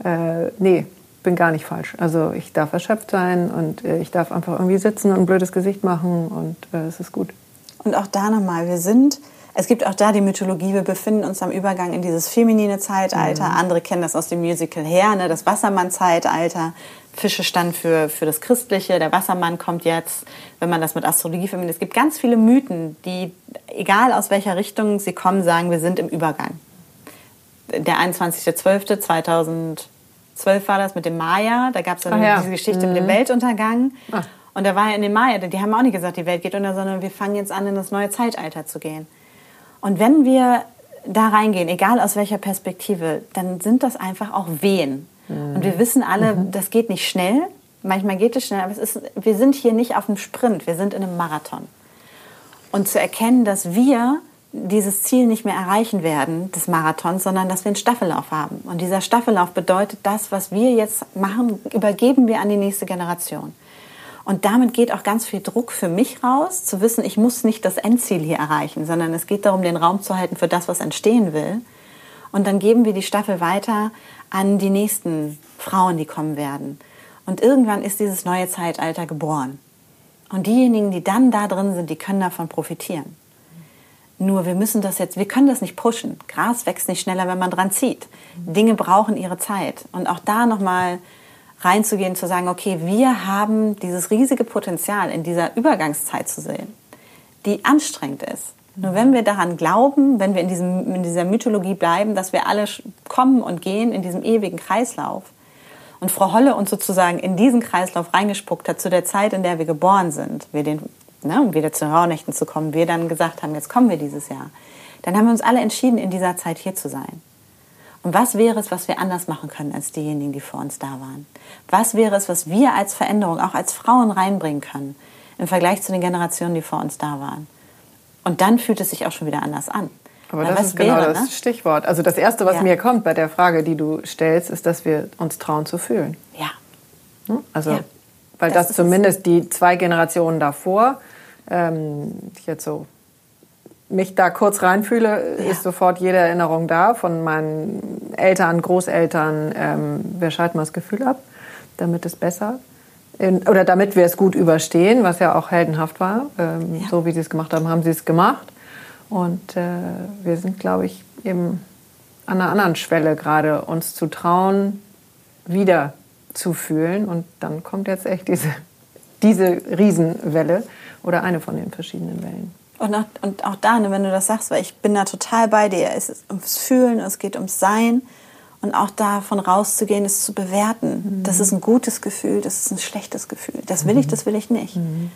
Äh, nee, bin gar nicht falsch. Also ich darf erschöpft sein und äh, ich darf einfach irgendwie sitzen und ein blödes Gesicht machen und äh, es ist gut. Und auch da nochmal, wir sind, es gibt auch da die Mythologie, wir befinden uns am Übergang in dieses feminine Zeitalter. Mhm. Andere kennen das aus dem Musical her, ne, das Wassermann-Zeitalter. Fische stand für, für das Christliche, der Wassermann kommt jetzt, wenn man das mit Astrologie verbindet. Es gibt ganz viele Mythen, die, egal aus welcher Richtung sie kommen, sagen, wir sind im Übergang. Der 21.12.2012 war das mit dem Maya, da gab es dann ja. diese Geschichte mhm. mit dem mhm. Weltuntergang. Ach. Und da war ja in den Maya, die haben auch nicht gesagt, die Welt geht unter, sondern wir fangen jetzt an, in das neue Zeitalter zu gehen. Und wenn wir da reingehen, egal aus welcher Perspektive, dann sind das einfach auch Wehen. Und wir wissen alle, mhm. das geht nicht schnell. Manchmal geht es schnell, aber es ist, wir sind hier nicht auf einem Sprint, wir sind in einem Marathon. Und zu erkennen, dass wir dieses Ziel nicht mehr erreichen werden, des Marathons, sondern dass wir einen Staffellauf haben. Und dieser Staffellauf bedeutet, das, was wir jetzt machen, übergeben wir an die nächste Generation. Und damit geht auch ganz viel Druck für mich raus, zu wissen, ich muss nicht das Endziel hier erreichen, sondern es geht darum, den Raum zu halten für das, was entstehen will. Und dann geben wir die Staffel weiter an die nächsten Frauen, die kommen werden. Und irgendwann ist dieses neue Zeitalter geboren. Und diejenigen, die dann da drin sind, die können davon profitieren. Nur wir müssen das jetzt, wir können das nicht pushen. Gras wächst nicht schneller, wenn man dran zieht. Dinge brauchen ihre Zeit. Und auch da nochmal reinzugehen, zu sagen, okay, wir haben dieses riesige Potenzial in dieser Übergangszeit zu sehen, die anstrengend ist. Nur wenn wir daran glauben, wenn wir in, diesem, in dieser Mythologie bleiben, dass wir alle kommen und gehen in diesem ewigen Kreislauf, und Frau Holle uns sozusagen in diesen Kreislauf reingespuckt hat, zu der Zeit, in der wir geboren sind, wir den, ne, um wieder zu den Rauhnächten zu kommen, wir dann gesagt haben, jetzt kommen wir dieses Jahr, dann haben wir uns alle entschieden, in dieser Zeit hier zu sein. Und was wäre es, was wir anders machen können als diejenigen, die vor uns da waren? Was wäre es, was wir als Veränderung, auch als Frauen reinbringen können im Vergleich zu den Generationen, die vor uns da waren? Und dann fühlt es sich auch schon wieder anders an. Aber das ist genau wäre, das ne? Stichwort. Also das Erste, was ja. mir kommt bei der Frage, die du stellst, ist, dass wir uns trauen zu fühlen. Ja. Hm? Also, ja. weil das, das zumindest die zwei Generationen davor, ähm, ich jetzt so mich da kurz reinfühle, ja. ist sofort jede Erinnerung da von meinen Eltern, Großeltern. Ähm, wir schalten mal das Gefühl ab, damit es besser in, oder damit wir es gut überstehen, was ja auch heldenhaft war. Ähm, ja. So wie sie es gemacht haben, haben sie es gemacht. Und äh, wir sind, glaube ich, eben an einer anderen Schwelle gerade, uns zu trauen, wieder zu fühlen. Und dann kommt jetzt echt diese, diese Riesenwelle oder eine von den verschiedenen Wellen. Und auch, und auch da, ne, wenn du das sagst, weil ich bin da total bei dir. Es ist ums Fühlen, es geht ums Sein. Und auch davon rauszugehen, es zu bewerten. Mhm. Das ist ein gutes Gefühl, das ist ein schlechtes Gefühl. Das will ich, das will ich nicht. Mhm.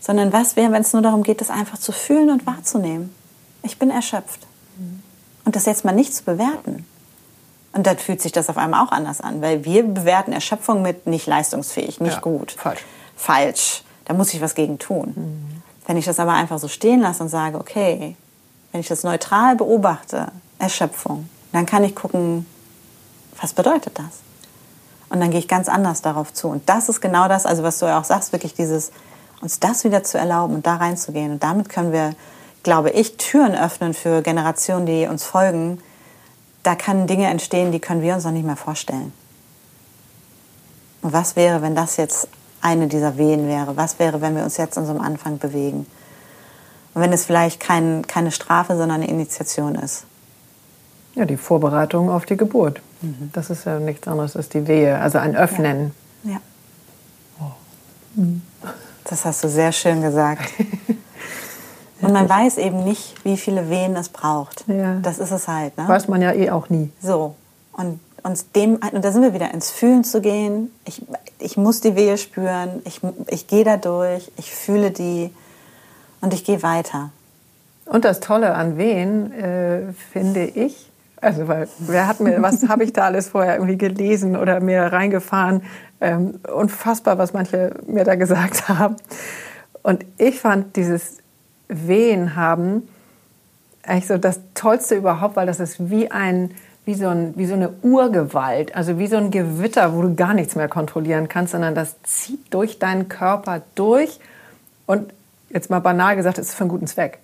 Sondern was wäre, wenn es nur darum geht, das einfach zu fühlen und wahrzunehmen? ich bin erschöpft. Und das jetzt mal nicht zu bewerten. Und dann fühlt sich das auf einmal auch anders an, weil wir bewerten Erschöpfung mit nicht leistungsfähig, nicht ja, gut. Falsch. Falsch. Da muss ich was gegen tun. Mhm. Wenn ich das aber einfach so stehen lasse und sage, okay, wenn ich das neutral beobachte, Erschöpfung, dann kann ich gucken, was bedeutet das? Und dann gehe ich ganz anders darauf zu. Und das ist genau das, also was du ja auch sagst, wirklich dieses, uns das wieder zu erlauben und da reinzugehen. Und damit können wir glaube ich, Türen öffnen für Generationen, die uns folgen. Da können Dinge entstehen, die können wir uns noch nicht mehr vorstellen. Und was wäre, wenn das jetzt eine dieser Wehen wäre? Was wäre, wenn wir uns jetzt an so einem Anfang bewegen? Und wenn es vielleicht kein, keine Strafe, sondern eine Initiation ist? Ja, die Vorbereitung auf die Geburt. Mhm. Das ist ja nichts anderes als die Wehe, also ein Öffnen. Ja. ja. Oh. Das hast du sehr schön gesagt. (laughs) Und man weiß eben nicht, wie viele Wehen es braucht. Ja. Das ist es halt. Ne? Weiß man ja eh auch nie. So. Und, und, dem, und da sind wir wieder, ins Fühlen zu gehen. Ich, ich muss die Wehe spüren. Ich, ich gehe da durch. Ich fühle die. Und ich gehe weiter. Und das Tolle an Wehen, äh, finde ich, also weil wer hat mir, was habe ich da alles vorher irgendwie gelesen oder mir reingefahren? Ähm, unfassbar, was manche mir da gesagt (laughs) haben. Und ich fand dieses Wehen haben, eigentlich so das Tollste überhaupt, weil das ist wie ein wie so, ein, wie so eine Urgewalt, also wie so ein Gewitter, wo du gar nichts mehr kontrollieren kannst, sondern das zieht durch deinen Körper durch und jetzt mal banal gesagt, ist für einen guten Zweck.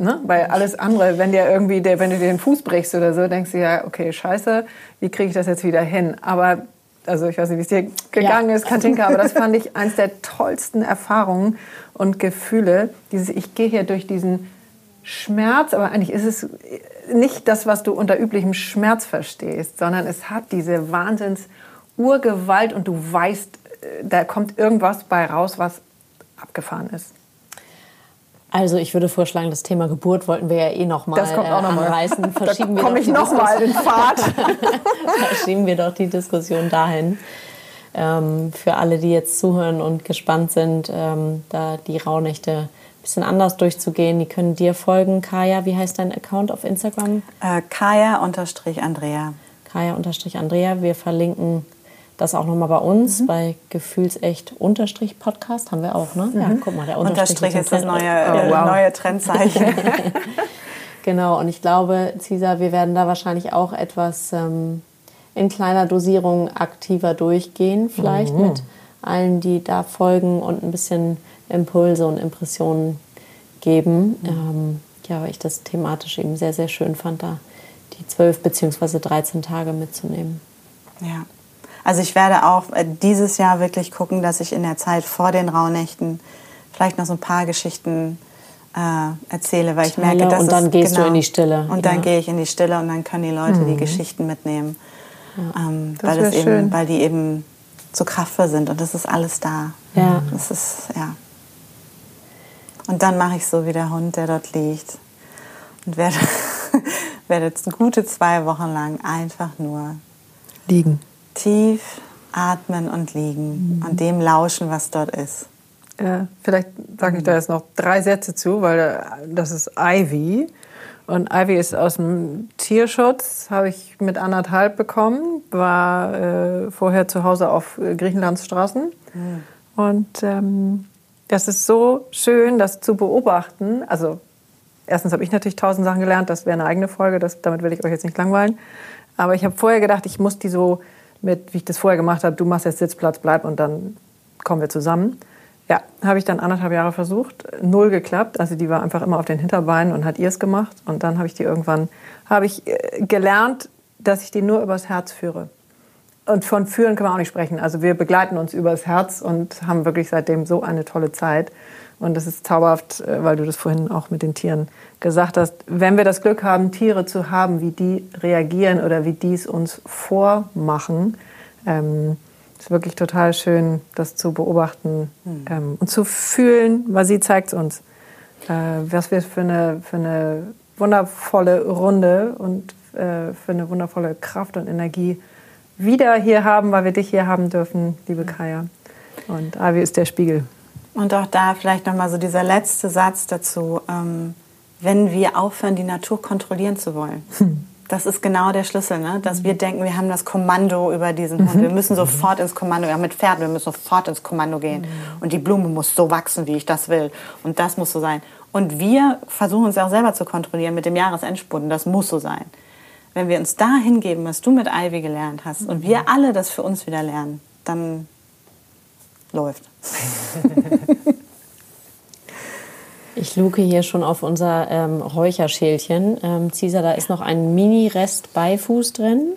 Ne? Weil alles andere, wenn dir irgendwie, der, wenn du dir den Fuß brichst oder so, denkst du ja, okay, scheiße, wie kriege ich das jetzt wieder hin? Aber, also ich weiß nicht, wie es dir gegangen ja. ist, Katinka, aber das fand ich (laughs) eines der tollsten Erfahrungen und Gefühle. Dieses, ich gehe hier durch diesen Schmerz, aber eigentlich ist es nicht das, was du unter üblichem Schmerz verstehst, sondern es hat diese Wahnsinns-Urgewalt und du weißt, äh, da kommt irgendwas bei raus, was abgefahren ist. Also ich würde vorschlagen, das Thema Geburt wollten wir ja eh noch mal das kommt auch noch äh, anreißen. Verschieben da komme ich noch mal in Fahrt. (laughs) Verschieben wir doch die Diskussion dahin ähm, für alle, die jetzt zuhören und gespannt sind, ähm, da die Rauhnächte ein bisschen anders durchzugehen. Die können dir folgen. Kaya, wie heißt dein Account auf Instagram? Äh, Kaya-Andrea. Kaya-Andrea. Wir verlinken das auch nochmal bei uns, mhm. bei Gefühlsecht-Podcast haben wir auch, ne? Mhm. Ja, guck mal, der Unterstrich, Unterstrich ist das neue, oh, wow. neue Trendzeichen. (laughs) genau, und ich glaube, Cesar, wir werden da wahrscheinlich auch etwas ähm, in kleiner Dosierung aktiver durchgehen, vielleicht mhm. mit allen, die da folgen und ein bisschen Impulse und Impressionen geben. Mhm. Ähm, ja, weil ich das thematisch eben sehr, sehr schön fand, da die zwölf bzw. 13 Tage mitzunehmen. Ja. Also ich werde auch äh, dieses Jahr wirklich gucken, dass ich in der Zeit vor den Rauhnächten vielleicht noch so ein paar Geschichten äh, erzähle, weil ich merke, dass und dann es, gehst genau, du in die Stille. Und ja. dann gehe ich in die Stille und dann können die Leute mhm. die Geschichten mitnehmen. Ähm, weil, es eben, weil die eben so kraftvoll sind und das ist alles da. Ja. Das ist, ja. Und dann mache ich so wie der Hund, der dort liegt und werde, (laughs) werde jetzt gute zwei Wochen lang einfach nur Liegen. Tief atmen und liegen und dem lauschen, was dort ist. Ja, vielleicht sage ich da jetzt noch drei Sätze zu, weil äh, das ist Ivy. Und Ivy ist aus dem Tierschutz, habe ich mit anderthalb bekommen, war äh, vorher zu Hause auf äh, Griechenlands Straßen. Und ähm, das ist so schön, das zu beobachten. Also erstens habe ich natürlich tausend Sachen gelernt, das wäre eine eigene Folge, das, damit will ich euch jetzt nicht langweilen. Aber ich habe vorher gedacht, ich muss die so mit, wie ich das vorher gemacht habe, du machst jetzt Sitzplatz, bleib und dann kommen wir zusammen. Ja, habe ich dann anderthalb Jahre versucht, null geklappt. Also die war einfach immer auf den Hinterbeinen und hat ihr es gemacht. Und dann habe ich die irgendwann, habe ich äh, gelernt, dass ich die nur übers Herz führe. Und von führen können wir auch nicht sprechen. Also wir begleiten uns übers Herz und haben wirklich seitdem so eine tolle Zeit. Und das ist zauberhaft, äh, weil du das vorhin auch mit den Tieren gesagt hast. Wenn wir das Glück haben, Tiere zu haben, wie die reagieren oder wie die es uns vormachen, ähm, ist wirklich total schön, das zu beobachten ähm, und zu fühlen, weil sie zeigt uns, äh, was wir für eine, für eine wundervolle Runde und äh, für eine wundervolle Kraft und Energie wieder hier haben, weil wir dich hier haben dürfen, liebe Kaya. Und Avi ist der Spiegel. Und auch da vielleicht nochmal so dieser letzte Satz dazu, ähm, wenn wir aufhören, die Natur kontrollieren zu wollen. Das ist genau der Schlüssel, ne? dass wir denken, wir haben das Kommando über diesen Hund. Wir müssen sofort ins Kommando, ja mit Pferden, wir müssen sofort ins Kommando gehen. Und die Blume muss so wachsen, wie ich das will. Und das muss so sein. Und wir versuchen uns auch selber zu kontrollieren mit dem Jahresendspurt. Und das muss so sein. Wenn wir uns da hingeben, was du mit Ivy gelernt hast, und wir alle das für uns wieder lernen, dann läuft. (laughs) Ich luke hier schon auf unser ähm, Räucherschälchen. Ähm, Cesar, da ist noch ein Mini-Rest Beifuß drin.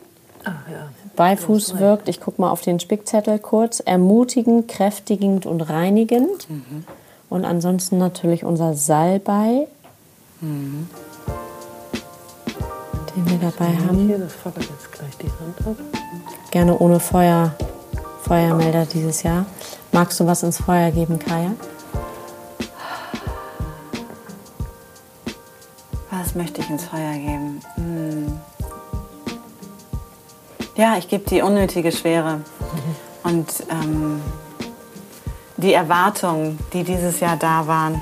Beifuß wirkt, ich gucke mal auf den Spickzettel kurz, ermutigend, kräftigend und reinigend. Und ansonsten natürlich unser Salbei, den wir dabei haben. Hier, das fordert jetzt gleich die Hand ab. Gerne ohne Feuer, Feuermelder dieses Jahr. Magst du was ins Feuer geben, Kaya? Was möchte ich ins Feuer geben? Hm. Ja, ich gebe die unnötige Schwere (laughs) und ähm, die Erwartungen, die dieses Jahr da waren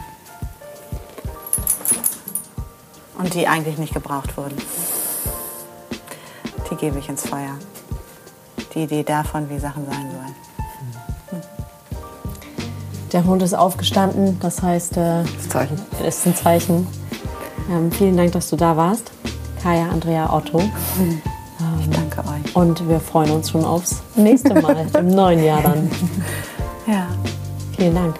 und die eigentlich nicht gebraucht wurden. Die gebe ich ins Feuer. Die Idee davon, wie Sachen sein sollen. Der Hund ist aufgestanden, das heißt, äh, Das Zeichen. ist ein Zeichen. Ähm, vielen Dank, dass du da warst. Kaya Andrea Otto. Ich danke euch. Und wir freuen uns schon aufs (laughs) nächste Mal im neuen Jahr dann. Ja. Vielen Dank.